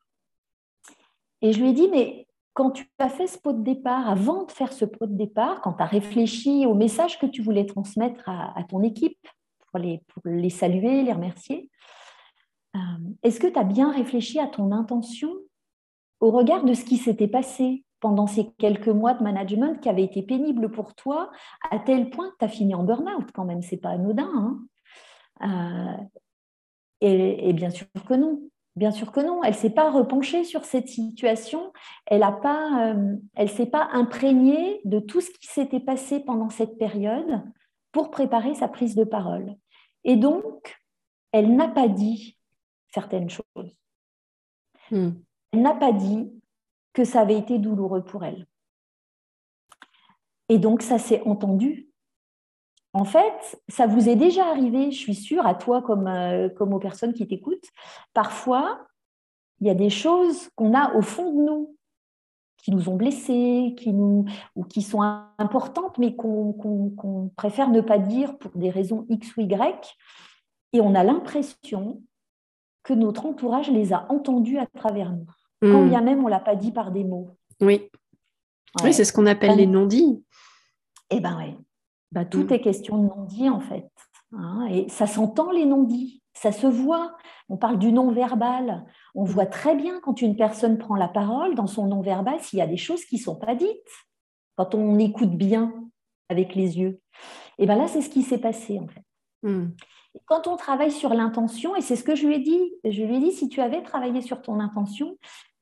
Et je lui ai dit, mais quand tu as fait ce pot de départ, avant de faire ce pot de départ, quand tu as réfléchi au message que tu voulais transmettre à, ton équipe pour les, saluer, les remercier, est-ce que tu as bien réfléchi à ton intention au regard de ce qui s'était passé? Pendant ces quelques mois de management qui avaient été pénibles pour toi, à tel point que tu as fini en burn-out quand même, c'est pas anodin. Hein. Euh, et, bien sûr que non. Bien sûr que non. Elle ne s'est pas repenchée sur cette situation. Elle ne pas, euh, elle s'est pas imprégnée de tout ce qui s'était passé pendant cette période pour préparer sa prise de parole. Et donc, elle n'a pas dit certaines choses. Hmm. Elle n'a pas dit que ça avait été douloureux pour elle. Et donc, ça s'est entendu. En fait, ça vous est déjà arrivé, je suis sûre, à toi comme, euh, comme aux personnes qui t'écoutent. Parfois, il y a des choses qu'on a au fond de nous qui nous ont blessés, qui nous, ou qui sont importantes, mais qu'on préfère ne pas dire pour des raisons X ou Y. Et on a l'impression que notre entourage les a entendues à travers nous quand hmm. bien même on ne l'a pas dit par des mots. Oui, oui c'est ce qu'on appelle les non-dits. Eh bien oui, bah, tout hmm. est question de non-dits en fait. Hein, et ça s'entend les non-dits, ça se voit. On parle du non-verbal. On voit très bien quand une personne prend la parole dans son non-verbal s'il y a des choses qui ne sont pas dites, quand on écoute bien avec les yeux. Et bien là, c'est ce qui s'est passé en fait. Hmm. Quand on travaille sur l'intention, et c'est ce que je lui ai dit, je lui ai dit, si tu avais travaillé sur ton intention,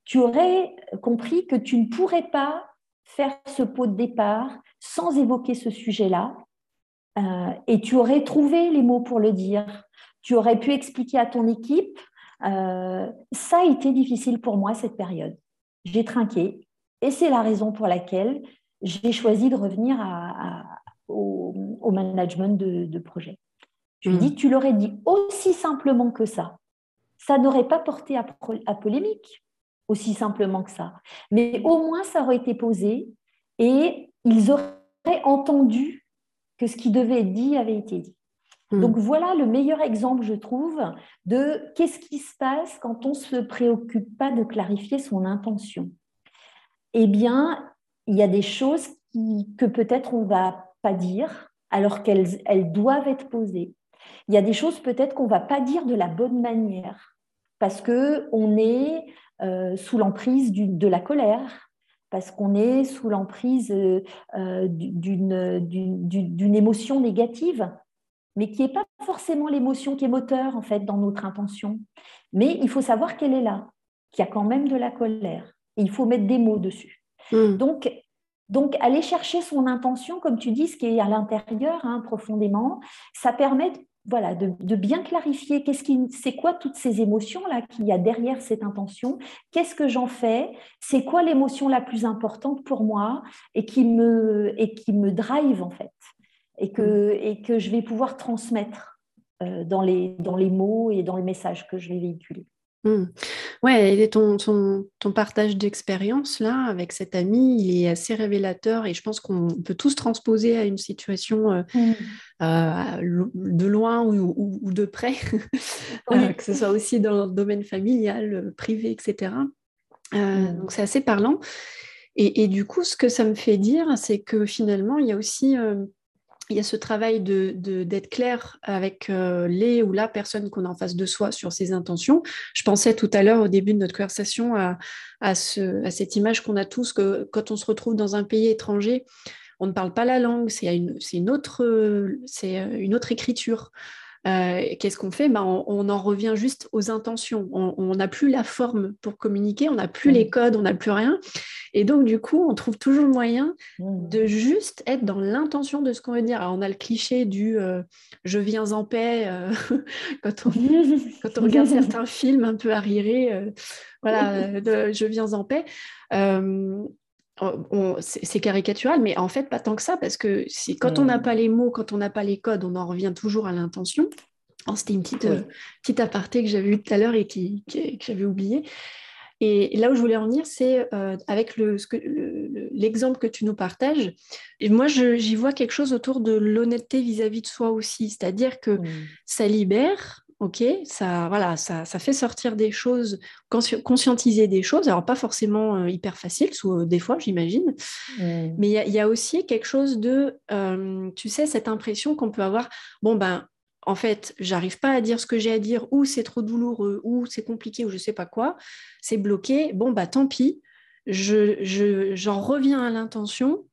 tu aurais compris que tu ne pourrais pas faire ce pot de départ sans évoquer ce sujet-là. Euh, et tu aurais trouvé les mots pour le dire. Tu aurais pu expliquer à ton équipe. Euh, ça a été difficile pour moi cette période. J'ai trinqué. Et c'est la raison pour laquelle j'ai choisi de revenir au, management de, projet. Je lui ai dit, tu l'aurais dit aussi simplement que ça. Ça n'aurait pas porté à polémique aussi simplement que ça. Mais au moins, ça aurait été posé et ils auraient entendu que ce qui devait être dit avait été dit. Hmm. Donc voilà le meilleur exemple, je trouve, de qu'est-ce qui se passe quand on ne se préoccupe pas de clarifier son intention. Eh bien, il y a des choses que peut-être on ne va pas dire alors qu'elles elles doivent être posées. Il y a des choses peut-être qu'on ne va pas dire de la bonne manière parce qu'on est euh, sous l'emprise de la colère, parce qu'on est sous l'emprise euh, euh, d'une émotion négative, mais qui n'est pas forcément l'émotion qui est moteur en fait dans notre intention. Mais il faut savoir qu'elle est là, qu'il y a quand même de la colère. Et il faut mettre des mots dessus. Hmm. Donc, donc, aller chercher son intention, comme tu dis, ce qui est à l'intérieur, hein, profondément, ça permet voilà, de, bien clarifier qu'est-ce qui, c'est quoi toutes ces émotions-là qu'il y a derrière cette intention, qu'est-ce que j'en fais, c'est quoi l'émotion la plus importante pour moi et qui me, et qui me drive en fait, et que, mm. et que je vais pouvoir transmettre euh, dans, les, dans les mots et dans le message que je vais véhiculer. Mmh. Ouais, et ton, ton, partage d'expérience là avec cet ami, il est assez révélateur et je pense qu'on peut tous transposer à une situation euh, mmh. euh, de loin ou, de près, euh, que ce soit aussi dans le domaine familial, privé, etc. Mmh. Donc c'est assez parlant. Et, et, du coup, ce que ça me fait dire, c'est que finalement, il y a aussi il y a ce travail d'être clair avec euh, les ou la personne qu'on a en face de soi sur ses intentions. Je pensais tout à l'heure au début de notre conversation à, à, ce, à cette image qu'on a tous que quand on se retrouve dans un pays étranger, on ne parle pas la langue, c'est une autre écriture. Euh, qu'est-ce qu'on fait? Ben, on, en revient juste aux intentions. On n'a plus la forme pour communiquer, on n'a plus les codes, on n'a plus rien. Et donc, du coup, on trouve toujours le moyen de juste être dans l'intention de ce qu'on veut dire. Alors, on a le cliché du euh, je viens en paix euh, quand, on, quand, on, regarde certains films un peu arriérés. voilà, de, je viens en paix c'est caricatural, mais en fait, pas tant que ça, parce que si, quand on n'a pas les mots, quand on n'a pas les codes, on en revient toujours à l'intention. Oh, c'était une petite, euh, petite aparté que j'avais eue tout à l'heure et qui, que j'avais oublié. Et là où je voulais en venir, c'est euh, avec l'exemple que tu nous partages. Et moi, j'y vois quelque chose autour de l'honnêteté vis-à-vis de soi aussi. C'est-à-dire que ça libère, ok, ça, voilà, ça, ça, fait sortir des choses, conscientiser des choses, alors pas forcément euh, hyper facile, sous, euh, des fois, j'imagine, mmh. mais il y, a aussi quelque chose de, euh, tu sais, cette impression qu'on peut avoir, bon, ben, en fait, j'arrive pas à dire ce que j'ai à dire, ou c'est trop douloureux, ou c'est compliqué, ou je sais pas quoi, c'est bloqué, bon, bah tant pis, je, j'en reviens à l'intention,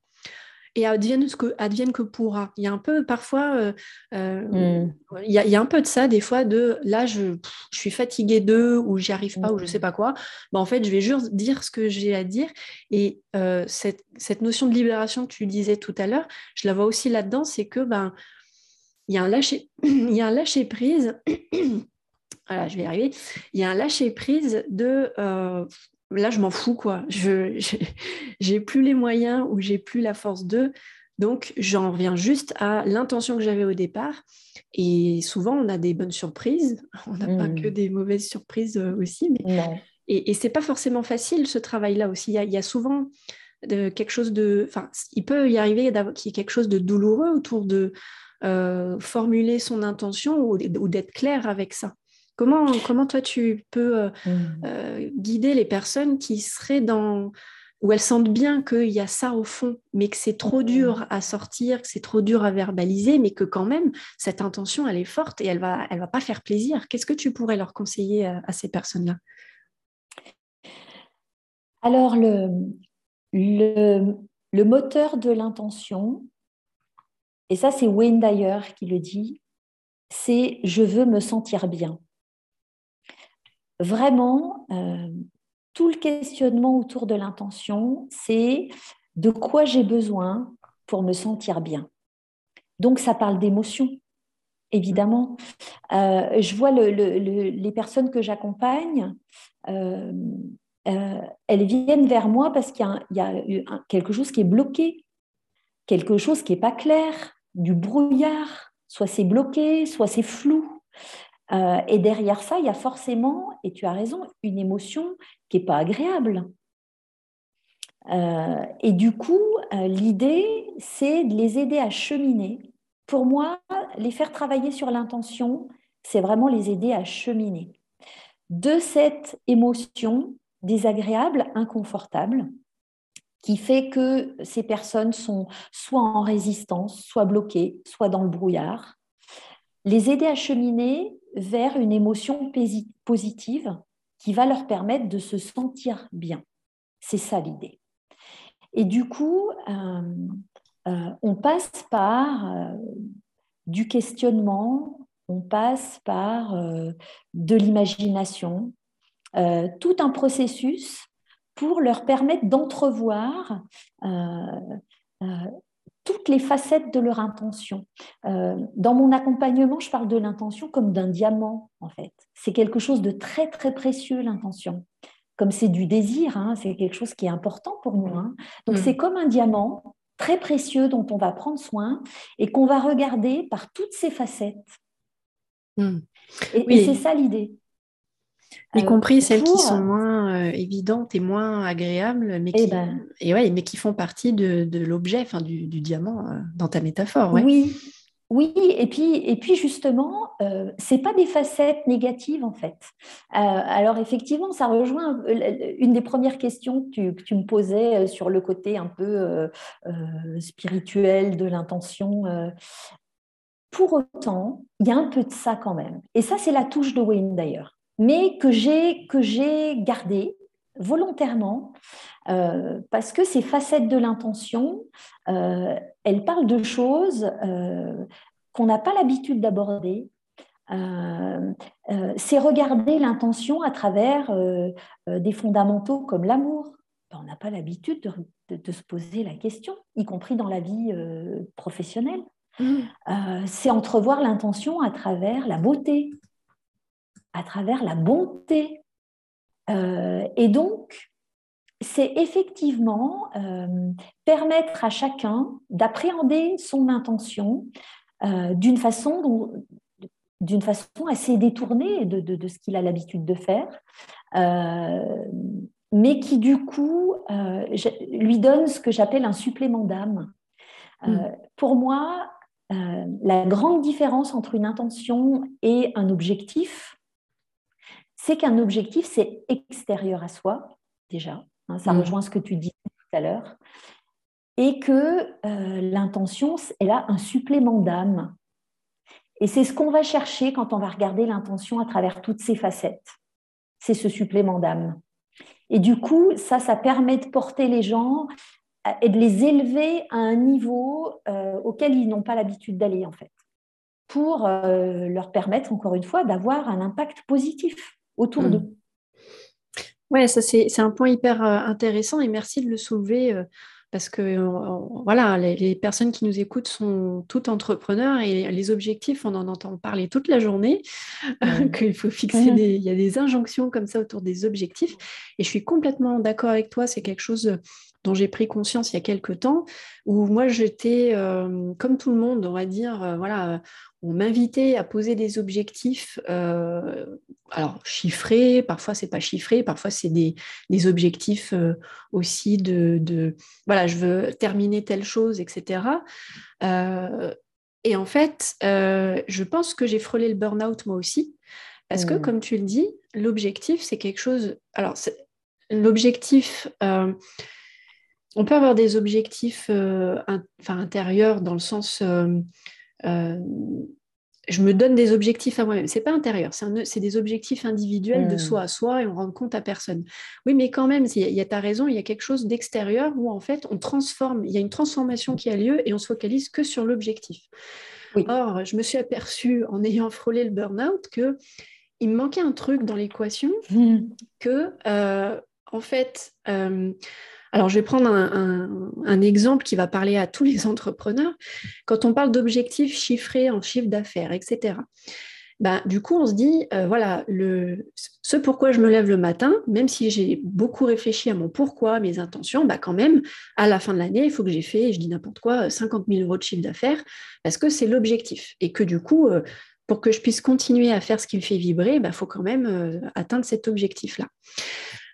et advienne, ce que, advienne que pourra. Il y a un peu parfois, euh, euh, hmm. il, y a, un peu de ça des fois de là je, je suis fatiguée d'eux ou j'y arrive pas ou je sais pas quoi. Bah, en fait je vais juste dire ce que j'ai à dire et euh, cette, cette, notion de libération que tu disais tout à l'heure, je la vois aussi là-dedans, c'est que ben il y a un lâcher, il y a un lâcher prise. voilà, je vais y arriver. Il y a un lâcher prise de là, je m'en fous, quoi. Je j'ai plus les moyens ou j'ai plus la force d'eux. Donc, j'en reviens juste à l'intention que j'avais au départ. Et souvent, on a des bonnes surprises. On n'a pas que hmm. des mauvaises surprises euh, aussi. Mais... Et, et c'est pas forcément facile, ce travail-là aussi. Il y, a, souvent de, quelque chose de... Enfin, il peut y arriver qu'il y ait quelque chose de douloureux autour de euh, formuler son intention ou d'être clair avec ça. Comment, comment toi, tu peux euh, mmh. euh, guider les personnes qui seraient dans où elles sentent bien qu'il y a ça au fond, mais que c'est trop dur à sortir, que c'est trop dur à verbaliser, mais que quand même, cette intention, elle est forte et elle va, elle va pas faire plaisir. Qu'est-ce que tu pourrais leur conseiller à, ces personnes-là? Alors, le, le, le moteur de l'intention, et ça c'est Wayne Dyer qui le dit, c'est je veux me sentir bien vraiment, euh, tout le questionnement autour de l'intention, c'est de quoi j'ai besoin pour me sentir bien. Donc, ça parle d'émotion, évidemment. Euh, je vois les personnes que j'accompagne, euh, elles viennent vers moi parce qu'il y a, quelque chose qui est bloqué, quelque chose qui n'est pas clair, du brouillard. Soit c'est bloqué, soit c'est flou. Euh, et derrière ça, il y a forcément, et tu as raison, une émotion qui n'est pas agréable. Euh, et du coup, euh, l'idée, c'est de les aider à cheminer. Pour moi, les faire travailler sur l'intention, c'est vraiment les aider à cheminer. De cette émotion désagréable, inconfortable, qui fait que ces personnes sont soit en résistance, soit bloquées, soit dans le brouillard, les aider à cheminer vers une émotion positive qui va leur permettre de se sentir bien. C'est ça l'idée. Et du coup, euh, euh, on passe par euh, du questionnement, on passe par de l'imagination, tout un processus pour leur permettre d'entrevoir toutes les facettes de leur intention. Euh, dans mon accompagnement, je parle de l'intention comme d'un diamant, en fait. C'est quelque chose de très, très précieux, l'intention. Comme c'est du désir, hein, c'est quelque chose qui est important pour nous. Hein. Donc, mm. c'est comme un diamant très précieux dont on va prendre soin et qu'on va regarder par toutes ses facettes. Mm. Et, c'est ça l'idée. Y euh, compris celles qui sont moins euh, évidentes et moins agréables, mais eh qui, ben. et ouais, mais qui font partie de, de l'objet, du, du, diamant euh, dans ta métaphore. Oui, oui, et puis, et puis justement, euh, ce n'est pas des facettes négatives en fait. alors effectivement, ça rejoint une des premières questions que tu, me posais sur le côté un peu spirituel de l'intention. Pour autant, il y a un peu de ça quand même. Et ça, c'est la touche de Wayne d'ailleurs mais que j'ai que j'ai gardé volontairement euh, parce que ces facettes de l'intention, euh, elles parlent de choses euh, qu'on n'a pas l'habitude d'aborder. c'est regarder l'intention à travers des fondamentaux comme l'amour. Ben, on n'a pas l'habitude de, se poser la question, y compris dans la vie professionnelle. Mmh. c'est entrevoir l'intention à travers la beauté, à travers la bonté. Euh, et donc, c'est effectivement euh, permettre à chacun d'appréhender son intention euh, d'une façon d'une façon assez détournée de, ce qu'il a l'habitude de faire, mais qui du coup lui donne ce que j'appelle un supplément d'âme. Hmm. Pour moi, la grande différence entre une intention et un objectif, c'est qu'un objectif, c'est extérieur à soi, déjà. Hein, ça mm. rejoint ce que tu dis tout à l'heure. Et que euh, l'intention, elle a un supplément d'âme. Et c'est ce qu'on va chercher quand on va regarder l'intention à travers toutes ses facettes. C'est ce supplément d'âme. Et du coup, ça, ça permet de porter les gens et de les élever à un niveau euh, auquel ils n'ont pas l'habitude d'aller, en fait, pour euh, leur permettre, encore une fois, d'avoir un impact positif autour d'eux. Hmm. Ouais, ça c'est un point hyper euh, intéressant et merci de le soulever euh, parce que euh, voilà, les, personnes qui nous écoutent sont toutes entrepreneurs et les objectifs, on en entend parler toute la journée, qu'il faut fixer des, il y a des injonctions comme ça autour des objectifs et je suis complètement d'accord avec toi, c'est quelque chose dont j'ai pris conscience il y a quelques temps, où moi j'étais comme tout le monde, on va dire, voilà, on m'invitait à poser des objectifs, euh, alors chiffrés, parfois c'est pas chiffré, parfois c'est des, objectifs euh, aussi de, voilà, je veux terminer telle chose, etc. Euh, et en fait, je pense que j'ai frôlé le burn-out moi aussi, parce que mmh. comme tu le dis, l'objectif c'est quelque chose. Alors l'objectif. On peut avoir des objectifs enfin, intérieurs dans le sens euh, je me donne des objectifs à moi-même. C'est pas intérieur, c'est des objectifs individuels de hmm. soi à soi et on rend compte à personne. Oui, mais quand même, il y a ta raison, il y a quelque chose d'extérieur où en fait on transforme, il y a une transformation qui a lieu et on se focalise que sur l'objectif. Or, je me suis aperçue en ayant frôlé le burn-out que il me manquait un truc dans l'équation hmm. que euh, en fait euh, alors, je vais prendre un, exemple qui va parler à tous les entrepreneurs. Quand on parle d'objectifs chiffrés en chiffre d'affaires, etc., ben, du coup, on se dit, euh, voilà, ce pourquoi je me lève le matin, même si j'ai beaucoup réfléchi à mon pourquoi, mes intentions, ben, quand même, à la fin de l'année, il faut que j'ai fait, je dis n'importe quoi, 50 000 euros de chiffre d'affaires, parce que c'est l'objectif. Et que du coup, euh, pour que je puisse continuer à faire ce qui me fait vibrer, il ben, faut quand même euh, atteindre cet objectif-là.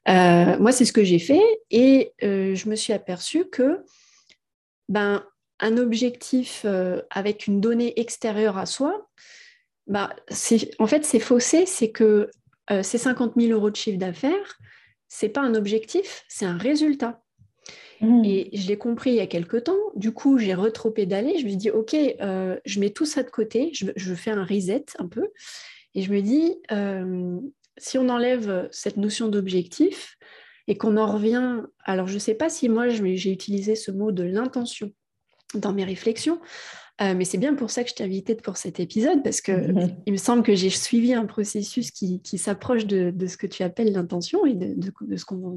Euh, moi, c'est ce que j'ai fait et euh, je me suis aperçue que ben, un objectif euh, avec une donnée extérieure à soi, ben, en fait, c'est faussé, c'est que ces 50 000 euros de chiffre d'affaires, ce n'est pas un objectif, c'est un résultat. Mmh. Et je l'ai compris il y a quelques temps. Du coup, j'ai retropé d'aller. Je me suis dit, OK, je mets tout ça de côté. Je, je, fais un reset un peu. Et je me dis, si on enlève cette notion d'objectif et qu'on en revient, alors je ne sais pas si moi j'ai utilisé ce mot de l'intention dans mes réflexions, euh, mais c'est bien pour ça que je t'ai invité pour cet épisode, parce que il me semble que j'ai suivi un processus qui, s'approche de, ce que tu appelles l'intention et de,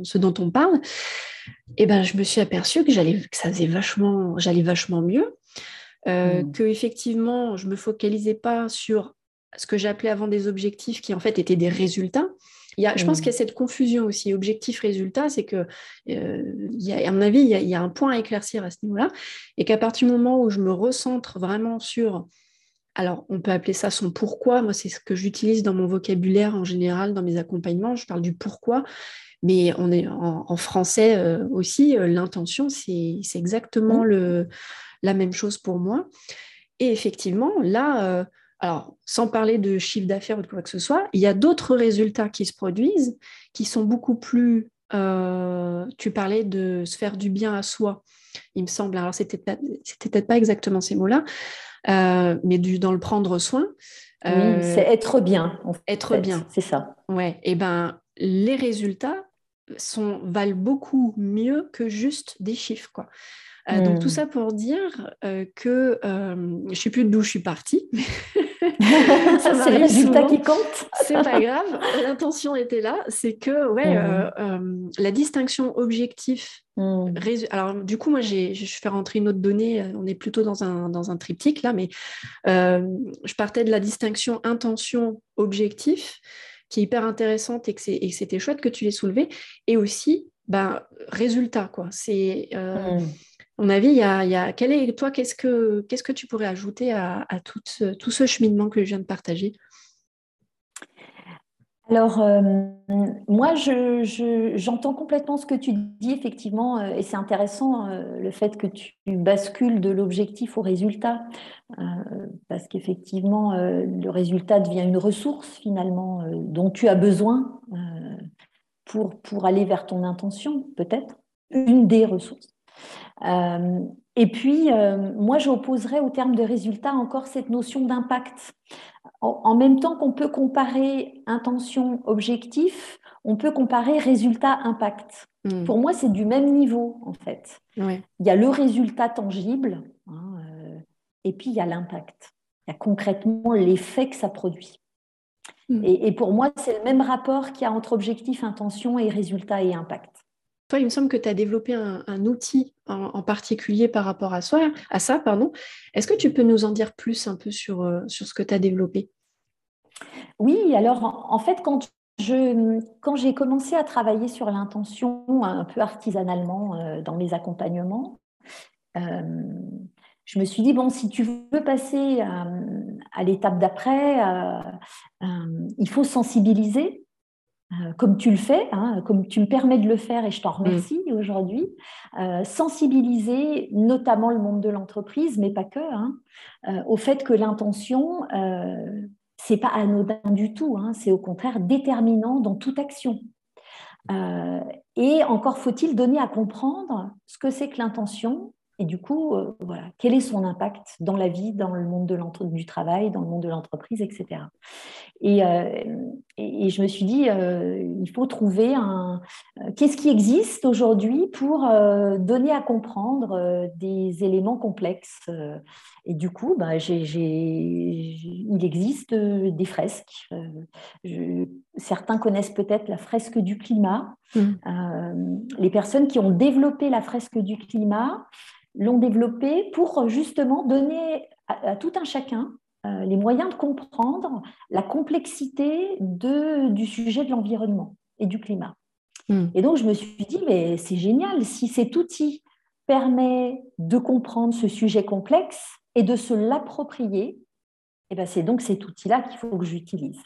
ce, dont on parle. Et ben, je me suis aperçue que j'allais, que ça faisait vachement, j'allais vachement mieux. euh, mmh. que effectivement, je me focalisais pas sur ce que j'appelais avant des objectifs qui en fait étaient des résultats. Il y a, Je pense mmh. qu'il y a cette confusion aussi, objectif-résultat, c'est que, euh, il y a, à mon avis, il y, a, il y, a, un point à éclaircir à ce niveau-là, et qu'à partir du moment où je me recentre vraiment sur, alors on peut appeler ça son pourquoi, moi c'est ce que j'utilise dans mon vocabulaire en général, dans mes accompagnements, je parle du pourquoi, mais on est en, français euh, aussi, euh, l'intention, c'est exactement mmh. le, la même chose pour moi. Et effectivement, là, alors sans parler de chiffre d'affaires ou de quoi que ce soit, il y a d'autres résultats qui se produisent qui sont beaucoup plus. tu parlais de se faire du bien à soi, il me semble. Alors, c'était peut-être pas exactement ces mots-là, mais du, dans le prendre soin. oui, c'est être bien. être bien. C'est ça. Ouais. Et eh ben, les résultats sont, valent beaucoup mieux que juste des chiffres. Quoi. Euh, donc tout hmm. ça pour dire euh, que euh, je ne sais plus d'où je suis partie. c'est le résultat qui compte. c'est pas grave. L'intention était là. C'est que ouais, hmm. la distinction objectif. Hmm. Alors du coup, moi, je fais rentrer une autre donnée. On est plutôt dans un, dans un triptyque là, mais je partais de la distinction intention objectif qui est hyper intéressante et que c'était chouette que tu l'aies soulevé. Et aussi, ben, résultat, quoi. C'est, euh, mm. Mon avis, il y a, quel est, toi, qu'est-ce que, qu'est-ce que tu pourrais ajouter à, tout, ce, tout ce cheminement que je viens de partager? Alors, euh, moi, j'entends complètement ce que tu dis, effectivement, euh, et c'est intéressant euh, le fait que tu bascules de l'objectif au résultat, parce qu'effectivement, le résultat devient une ressource, finalement, dont tu as besoin pour, pour aller vers ton intention, peut-être, une des ressources. Et puis, moi, j'opposerais au terme de résultat encore cette notion d'impact en même temps qu'on peut comparer intention, objectif, on peut comparer résultat, impact. Hmm. Pour moi, c'est du même niveau, en fait. Il y a le résultat tangible, hein, euh, et puis il y a l'impact. Il y a concrètement l'effet que ça produit. Hmm. Et, pour moi, c'est le même rapport qu'il y a entre objectif, intention et résultat et impact. Il me semble que tu as développé un, outil en, particulier par rapport à, ça. Pardon. Est-ce que tu peux nous en dire plus un peu sur, euh, sur ce que tu as développé? Oui, alors en fait, quand je, quand j'ai commencé à travailler sur l'intention un peu artisanalement euh, dans mes accompagnements, euh, je me suis dit, bon, si tu veux passer à, l'étape d'après, il faut sensibiliser, comme tu le fais, hein, comme tu me permets de le faire et je t'en mm. remercie aujourd'hui, sensibiliser notamment le monde de l'entreprise, mais pas que, hein, au fait que l'intention c'est pas anodin du tout, hein, c'est au contraire déterminant dans toute action. Euh, et encore faut-il donner à comprendre ce que c'est que l'intention et du coup, euh, voilà, quel est son impact dans la vie, dans le monde de du travail, dans le monde de l'entreprise, etc. Euh, et, et, je me suis dit, il faut trouver un. Qu'est-ce qui existe aujourd'hui pour donner à comprendre des éléments complexes et du coup, bah, il existe euh, des fresques. Euh, certains connaissent peut-être la fresque du climat. Mmh. Euh, les personnes qui ont développé la fresque du climat l'ont développée pour justement donner à, tout un chacun les moyens de comprendre la complexité de, du sujet de l'environnement et du climat. Mmh. Et donc, je me suis dit, mais c'est génial, si cet outil permet de comprendre ce sujet complexe, et de se l'approprier, et eh ben c'est donc cet outil-là qu'il faut que j'utilise.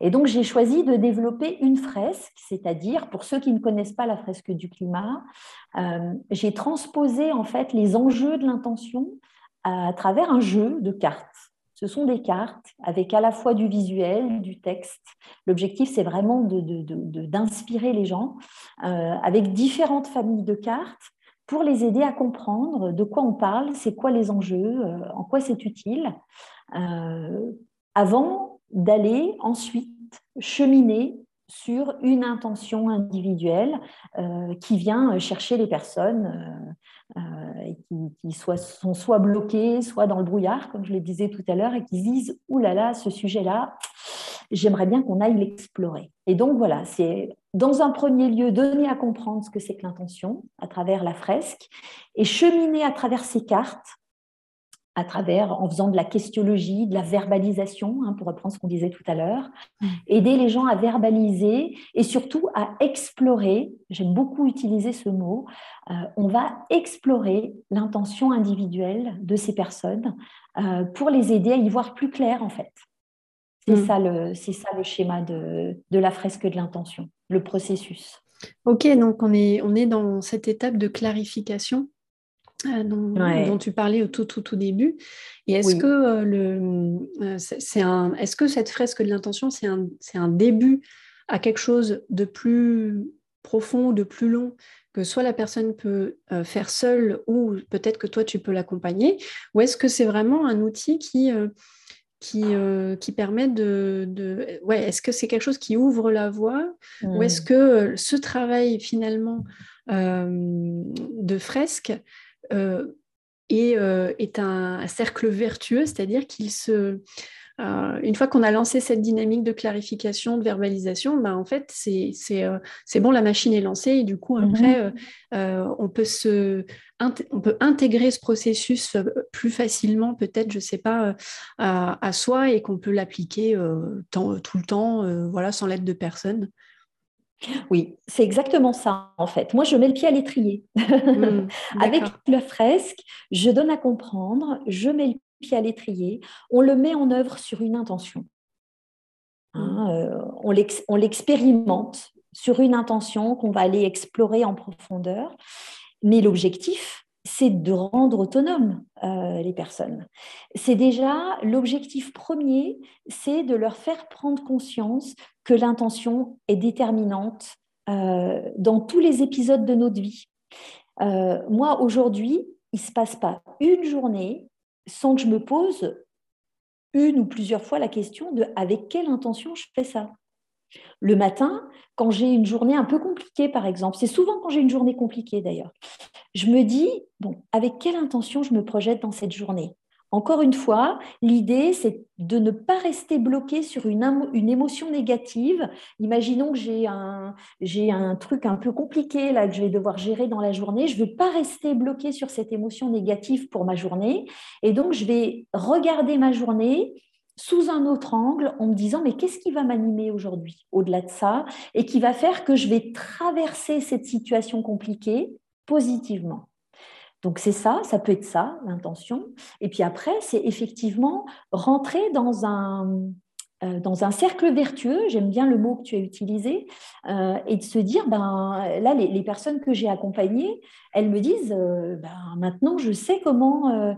Et donc j'ai choisi de développer une fresque, c'est-à-dire pour ceux qui ne connaissent pas la fresque du climat, euh, j'ai transposé en fait les enjeux de l'intention à travers un jeu de cartes. Ce sont des cartes avec à la fois du visuel, du texte. L'objectif, c'est vraiment d'inspirer de, de, les gens euh, avec différentes familles de cartes pour les aider à comprendre de quoi on parle, c'est quoi les enjeux, euh, en quoi c'est utile, euh, avant d'aller ensuite cheminer sur une intention individuelle euh, qui vient chercher les personnes qui, sont soit bloquées, soit dans le brouillard, comme je le disais tout à l'heure, et qui disent « Ouh là là, ce sujet-là, j'aimerais bien qu'on aille l'explorer. Et donc voilà, c'est dans un premier lieu donner à comprendre ce que c'est que l'intention à travers la fresque et cheminer à travers ces cartes à travers, en faisant de la questiologie, de la verbalisation, hein, pour reprendre ce qu'on disait tout à l'heure, aider les gens à verbaliser et surtout à explorer, j'aime beaucoup utiliser ce mot, euh, on va explorer l'intention individuelle de ces personnes euh, pour les aider à y voir plus clair en fait. C'est mm. ça, le, ça le schéma de, de la fresque de l'intention, le processus. Ok, donc on est, on est dans cette étape de clarification euh, dont, tu parlais au tout, tout, tout début. Et est-ce que, euh, le, euh, c'est un, est-ce que cette fresque de l'intention, c'est un, c'est un début à quelque chose de plus profond, de plus long, que soit la personne peut faire seule ou peut-être que toi, tu peux l'accompagner? Ou est-ce que c'est vraiment un outil qui... qui, qui, permet de, de... Ouais, est-ce que c'est quelque chose qui ouvre la voie? Ou est-ce mmh. que ce travail finalement de fresque et euh, est un, cercle vertueux, c'est-à-dire qu'il se, euh, une fois qu'on a lancé cette dynamique de clarification, de verbalisation, ben en fait, c'est bon, la machine est lancée et du coup, mhm. après, on, peut se, on peut intégrer ce processus plus facilement, peut-être, je ne sais pas, à, à, soi et qu'on peut l'appliquer tout le temps, voilà, sans l'aide de personne. Oui, c'est exactement ça en fait. Moi, je mets le pied à l'étrier. Mmh, Avec la fresque, je donne à comprendre, je mets le pied à l'étrier, on le met en œuvre sur une intention. Hein, mmh. euh, on l'expérimente sur une intention qu'on va aller explorer en profondeur. Mais l'objectif, c'est de rendre autonomes euh, les personnes. C'est déjà l'objectif premier, c'est de leur faire prendre conscience que l'intention est déterminante euh, dans tous les épisodes de notre vie. Euh, moi, aujourd'hui, il ne se passe pas une journée sans que je me pose une ou plusieurs fois la question de avec quelle intention je fais ça. Le matin, quand j'ai une journée un peu compliquée, par exemple, c'est souvent quand j'ai une journée compliquée d'ailleurs, je me dis, avec quelle intention je me projette dans cette journée? Encore une fois, l'idée, c'est de ne pas rester bloqué sur une, émotion négative. Imaginons que j'ai un, truc un peu compliqué que je vais devoir gérer dans la journée. Je ne veux pas rester bloqué sur cette émotion négative pour ma journée. Et donc, je vais regarder ma journée sous un autre angle en me disant mais qu'est-ce qui va m'animer aujourd'hui au-delà de ça? Et qui va faire que je vais traverser cette situation compliquée positivement. Donc c'est ça, ça peut être ça, l'intention. Et puis après, c'est effectivement rentrer dans un, euh, dans un cercle vertueux, j'aime bien le mot que tu as utilisé, euh, et de se dire, ben, là, les, personnes que j'ai accompagnées, elles me disent, euh, ben, maintenant, je sais comment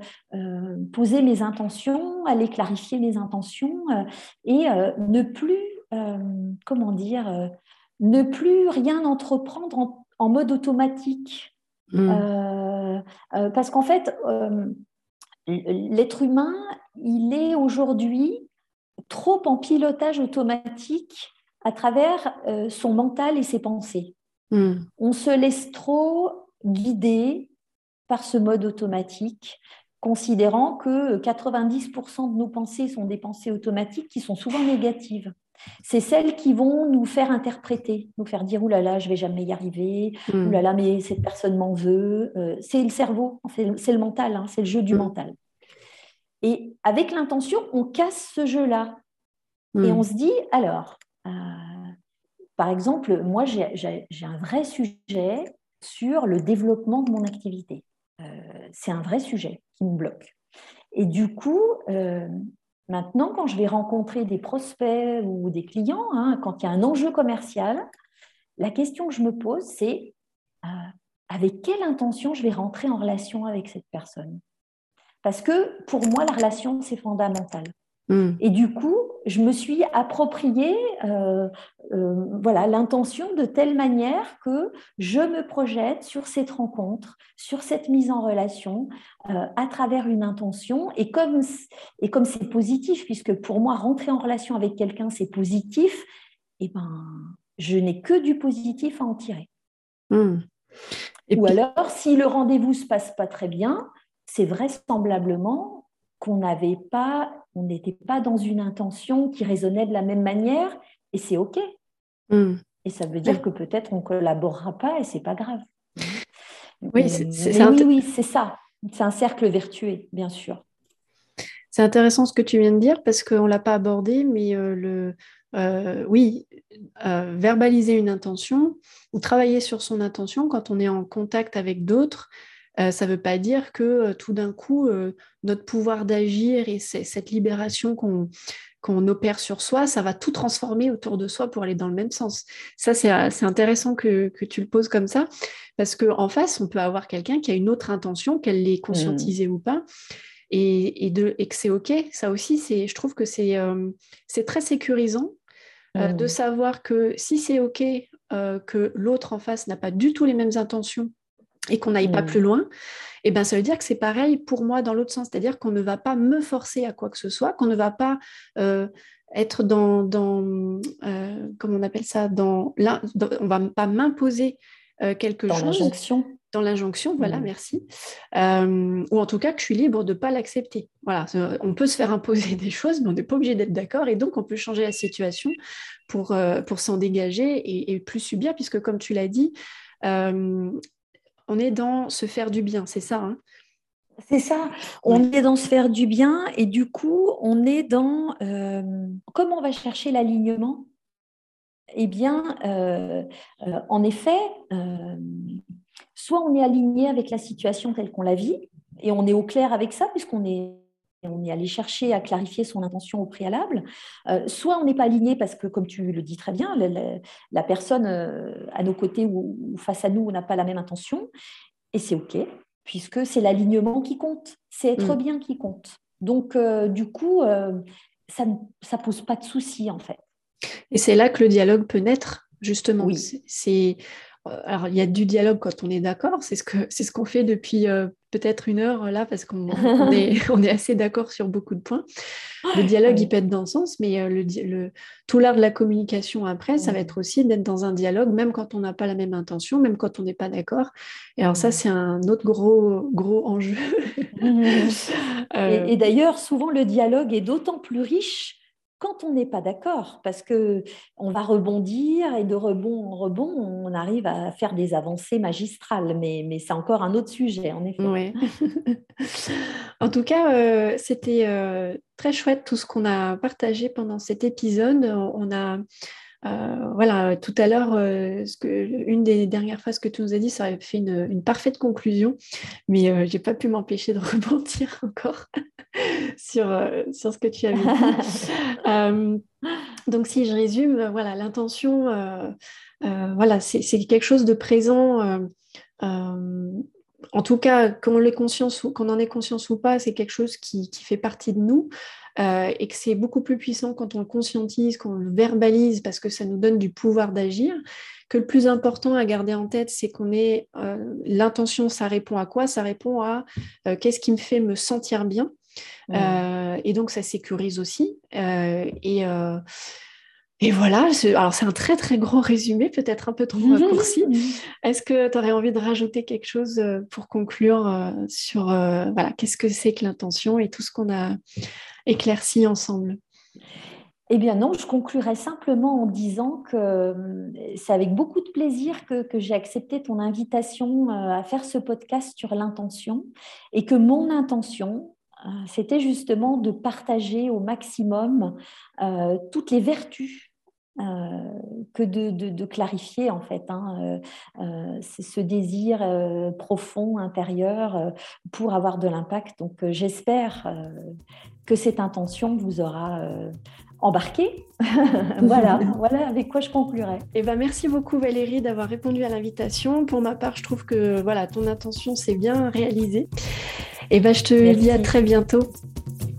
poser mes intentions, aller clarifier mes intentions, et ne plus, comment dire, ne plus rien entreprendre en mode automatique. Mmh. Euh, euh, parce qu'en fait, euh, l'être humain, il est aujourd'hui trop en pilotage automatique à travers son mental et ses pensées. Mmh. On se laisse trop guider par ce mode automatique, considérant que 90% de nos pensées sont des pensées automatiques qui sont souvent négatives c'est celles qui vont nous faire interpréter, nous faire dire oulala, là là, je vais jamais y arriver, mm. oulala, là là, mais cette personne m'en veut. Euh, c'est le cerveau, c'est le mental, hein, c'est le jeu du mm. mental. Et avec l'intention, on casse ce jeu-là. Et mm. on se dit, alors, euh, par exemple, moi, j'ai un vrai sujet sur le développement de mon activité. Euh, c'est un vrai sujet qui me bloque. Et du coup, Maintenant, quand je vais rencontrer des prospects ou des clients, hein, quand il y a un enjeu commercial, la question que je me pose, c'est euh, avec quelle intention je vais rentrer en relation avec cette personne? Parce que pour moi, la relation, c'est fondamental. Hmm. Et du coup, je me suis approprié euh, euh, voilà l'intention de telle manière que je me projette sur cette rencontre, sur cette mise en relation euh, à travers une intention. Et comme et comme c'est positif, puisque pour moi rentrer en relation avec quelqu'un c'est positif, et eh ben je n'ai que du positif à en tirer. Hmm. Ou alors, si le rendez-vous se passe pas très bien, c'est vraisemblablement qu'on n'avait pas, on n'était pas dans une intention qui résonnait de la même manière, et c'est OK. Hmm. Et ça veut dire que peut-être on ne collaborera pas et c'est pas grave. Oui, c'est oui, ça. C'est un cercle vertueux, bien sûr. C'est intéressant ce que tu viens de dire parce qu'on ne l'a pas abordé, mais le, oui, verbaliser une intention ou travailler sur son intention quand on est en contact avec d'autres, ça ne veut pas dire que tout d'un coup, notre pouvoir d'agir et cette libération qu'on opère sur soi, ça va tout transformer autour de soi pour aller dans le même sens. Ça, c'est intéressant que, tu le poses comme ça, parce qu'en face, on peut avoir quelqu'un qui a une autre intention, qu'elle l'ait conscientisée mmh. ou pas, et, de, et que c'est OK. Ça aussi, je trouve que c'est très sécurisant de mmh. savoir que si c'est OK, que l'autre en face n'a pas du tout les mêmes intentions et qu'on n'aille pas mmh. plus loin, eh ben, ça veut dire que c'est pareil pour moi dans l'autre sens, c'est-à-dire qu'on ne va pas me forcer à quoi que ce soit, qu'on ne va pas euh, être dans, dans euh, comment on appelle ça, dans, dans on va pas m'imposer euh, quelque chose. Dans l'injonction. Dans l'injonction, voilà, mmh. merci. ou en tout cas que je suis libre de ne pas l'accepter. Voilà, on peut se faire imposer des choses, mais on n'est pas obligé d'être d'accord, et donc on peut changer la situation pour, pour s'en dégager et, et, plus subir, puisque comme tu l'as dit, on est dans se faire du bien, c'est ça hein? C'est ça, on est dans se faire du bien et du coup, on est dans euh, comment on va chercher l'alignement Eh bien, euh, euh, en effet, soit on est aligné avec la situation telle qu'on la vit et on est au clair avec ça puisqu'on est on est allé chercher à clarifier son intention au préalable, soit on n'est pas aligné parce que, comme tu le dis très bien, la, personne à nos côtés ou, ou face à nous n'a pas la même intention, et c'est OK, puisque c'est l'alignement qui compte, c'est être mm. bien qui compte. Donc, euh, du coup, euh, ça ne pose pas de souci, en fait. Et c'est là que le dialogue peut naître, justement. Oui. C'est alors, il y a du dialogue quand on est d'accord, c'est ce qu'on ce qu'on fait depuis euh, peut-être une heure là, parce qu'on est, on est assez d'accord sur beaucoup de points. Le dialogue, il peut être dans le sens, mais euh, le, le, tout l'art de la communication après, ça va être aussi d'être dans un dialogue, même quand on n'a pas la même intention, même quand on n'est pas d'accord. Et alors, ça, c'est un autre gros, gros enjeu. Euh, et d'ailleurs, souvent, le dialogue est d'autant plus riche quand on n'est pas d'accord, parce que on va rebondir et de rebond en rebond, on arrive à faire des avancées magistrales, mais, c'est encore un autre sujet, en effet. en tout cas, euh, c'était euh, très chouette tout ce qu'on a partagé pendant cet épisode. On a euh, voilà, tout à l'heure, une des dernières phrases que tu nous as dit, ça aurait fait une, parfaite conclusion, mais euh, je n'ai pas pu m'empêcher de rebondir encore sur, sur ce que tu avais dit. donc, si je résume, voilà, l'intention, voilà, c'est quelque chose de présent. en tout cas, qu'on en ait conscience ou pas, c'est quelque chose qui, qui, fait partie de nous. Euh, et que c'est beaucoup plus puissant quand on le conscientise, qu'on le verbalise, parce que ça nous donne du pouvoir d'agir, que le plus important à garder en tête, c'est qu'on ait euh, l'intention, ça répond à quoi? Ça répond à euh, qu'est-ce qui me fait me sentir bien? Et donc, ça sécurise aussi. et et voilà, alors c'est un très très gros résumé, peut-être un peu trop raccourci. Est-ce que tu aurais envie de rajouter quelque chose pour conclure sur voilà, qu'est-ce que c'est que l'intention et tout ce qu'on a éclairci ensemble? Eh bien non, je conclurai simplement en disant que c'est avec beaucoup de plaisir que, j'ai accepté ton invitation à faire ce podcast sur l'intention et que mon intention, c'était justement de partager au maximum toutes les vertus euh, que de, clarifier en fait hein, euh, euh, ce désir profond intérieur pour avoir de l'impact. Donc j'espère que cette intention vous aura embarqué. voilà, voilà avec quoi je conclurai. Eh ben, merci beaucoup Valérie d'avoir répondu à l'invitation. Pour ma part, je trouve que voilà, ton intention s'est bien réalisée. Et eh ben, je te dis à très bientôt.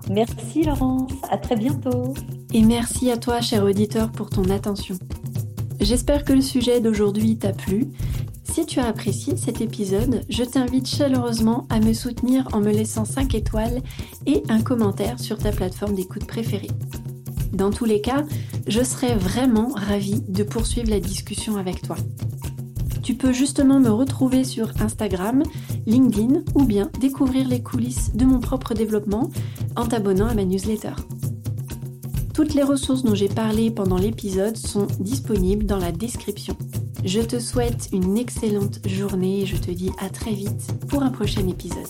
Merci Laurence, à très bientôt. Et merci à toi, cher auditeur, pour ton attention. J'espère que le sujet d'aujourd'hui t'a plu. Si tu as apprécié cet épisode, je t'invite chaleureusement à me soutenir en me laissant 5 étoiles et un commentaire sur ta plateforme d'écoute préférée. Dans tous les cas, je serais vraiment ravie de poursuivre la discussion avec toi. Tu peux justement me retrouver sur Instagram, LinkedIn ou bien découvrir les coulisses de mon propre développement en t'abonnant à ma newsletter. Toutes les ressources dont j'ai parlé pendant l'épisode sont disponibles dans la description. Je te souhaite une excellente journée et je te dis à très vite pour un prochain épisode.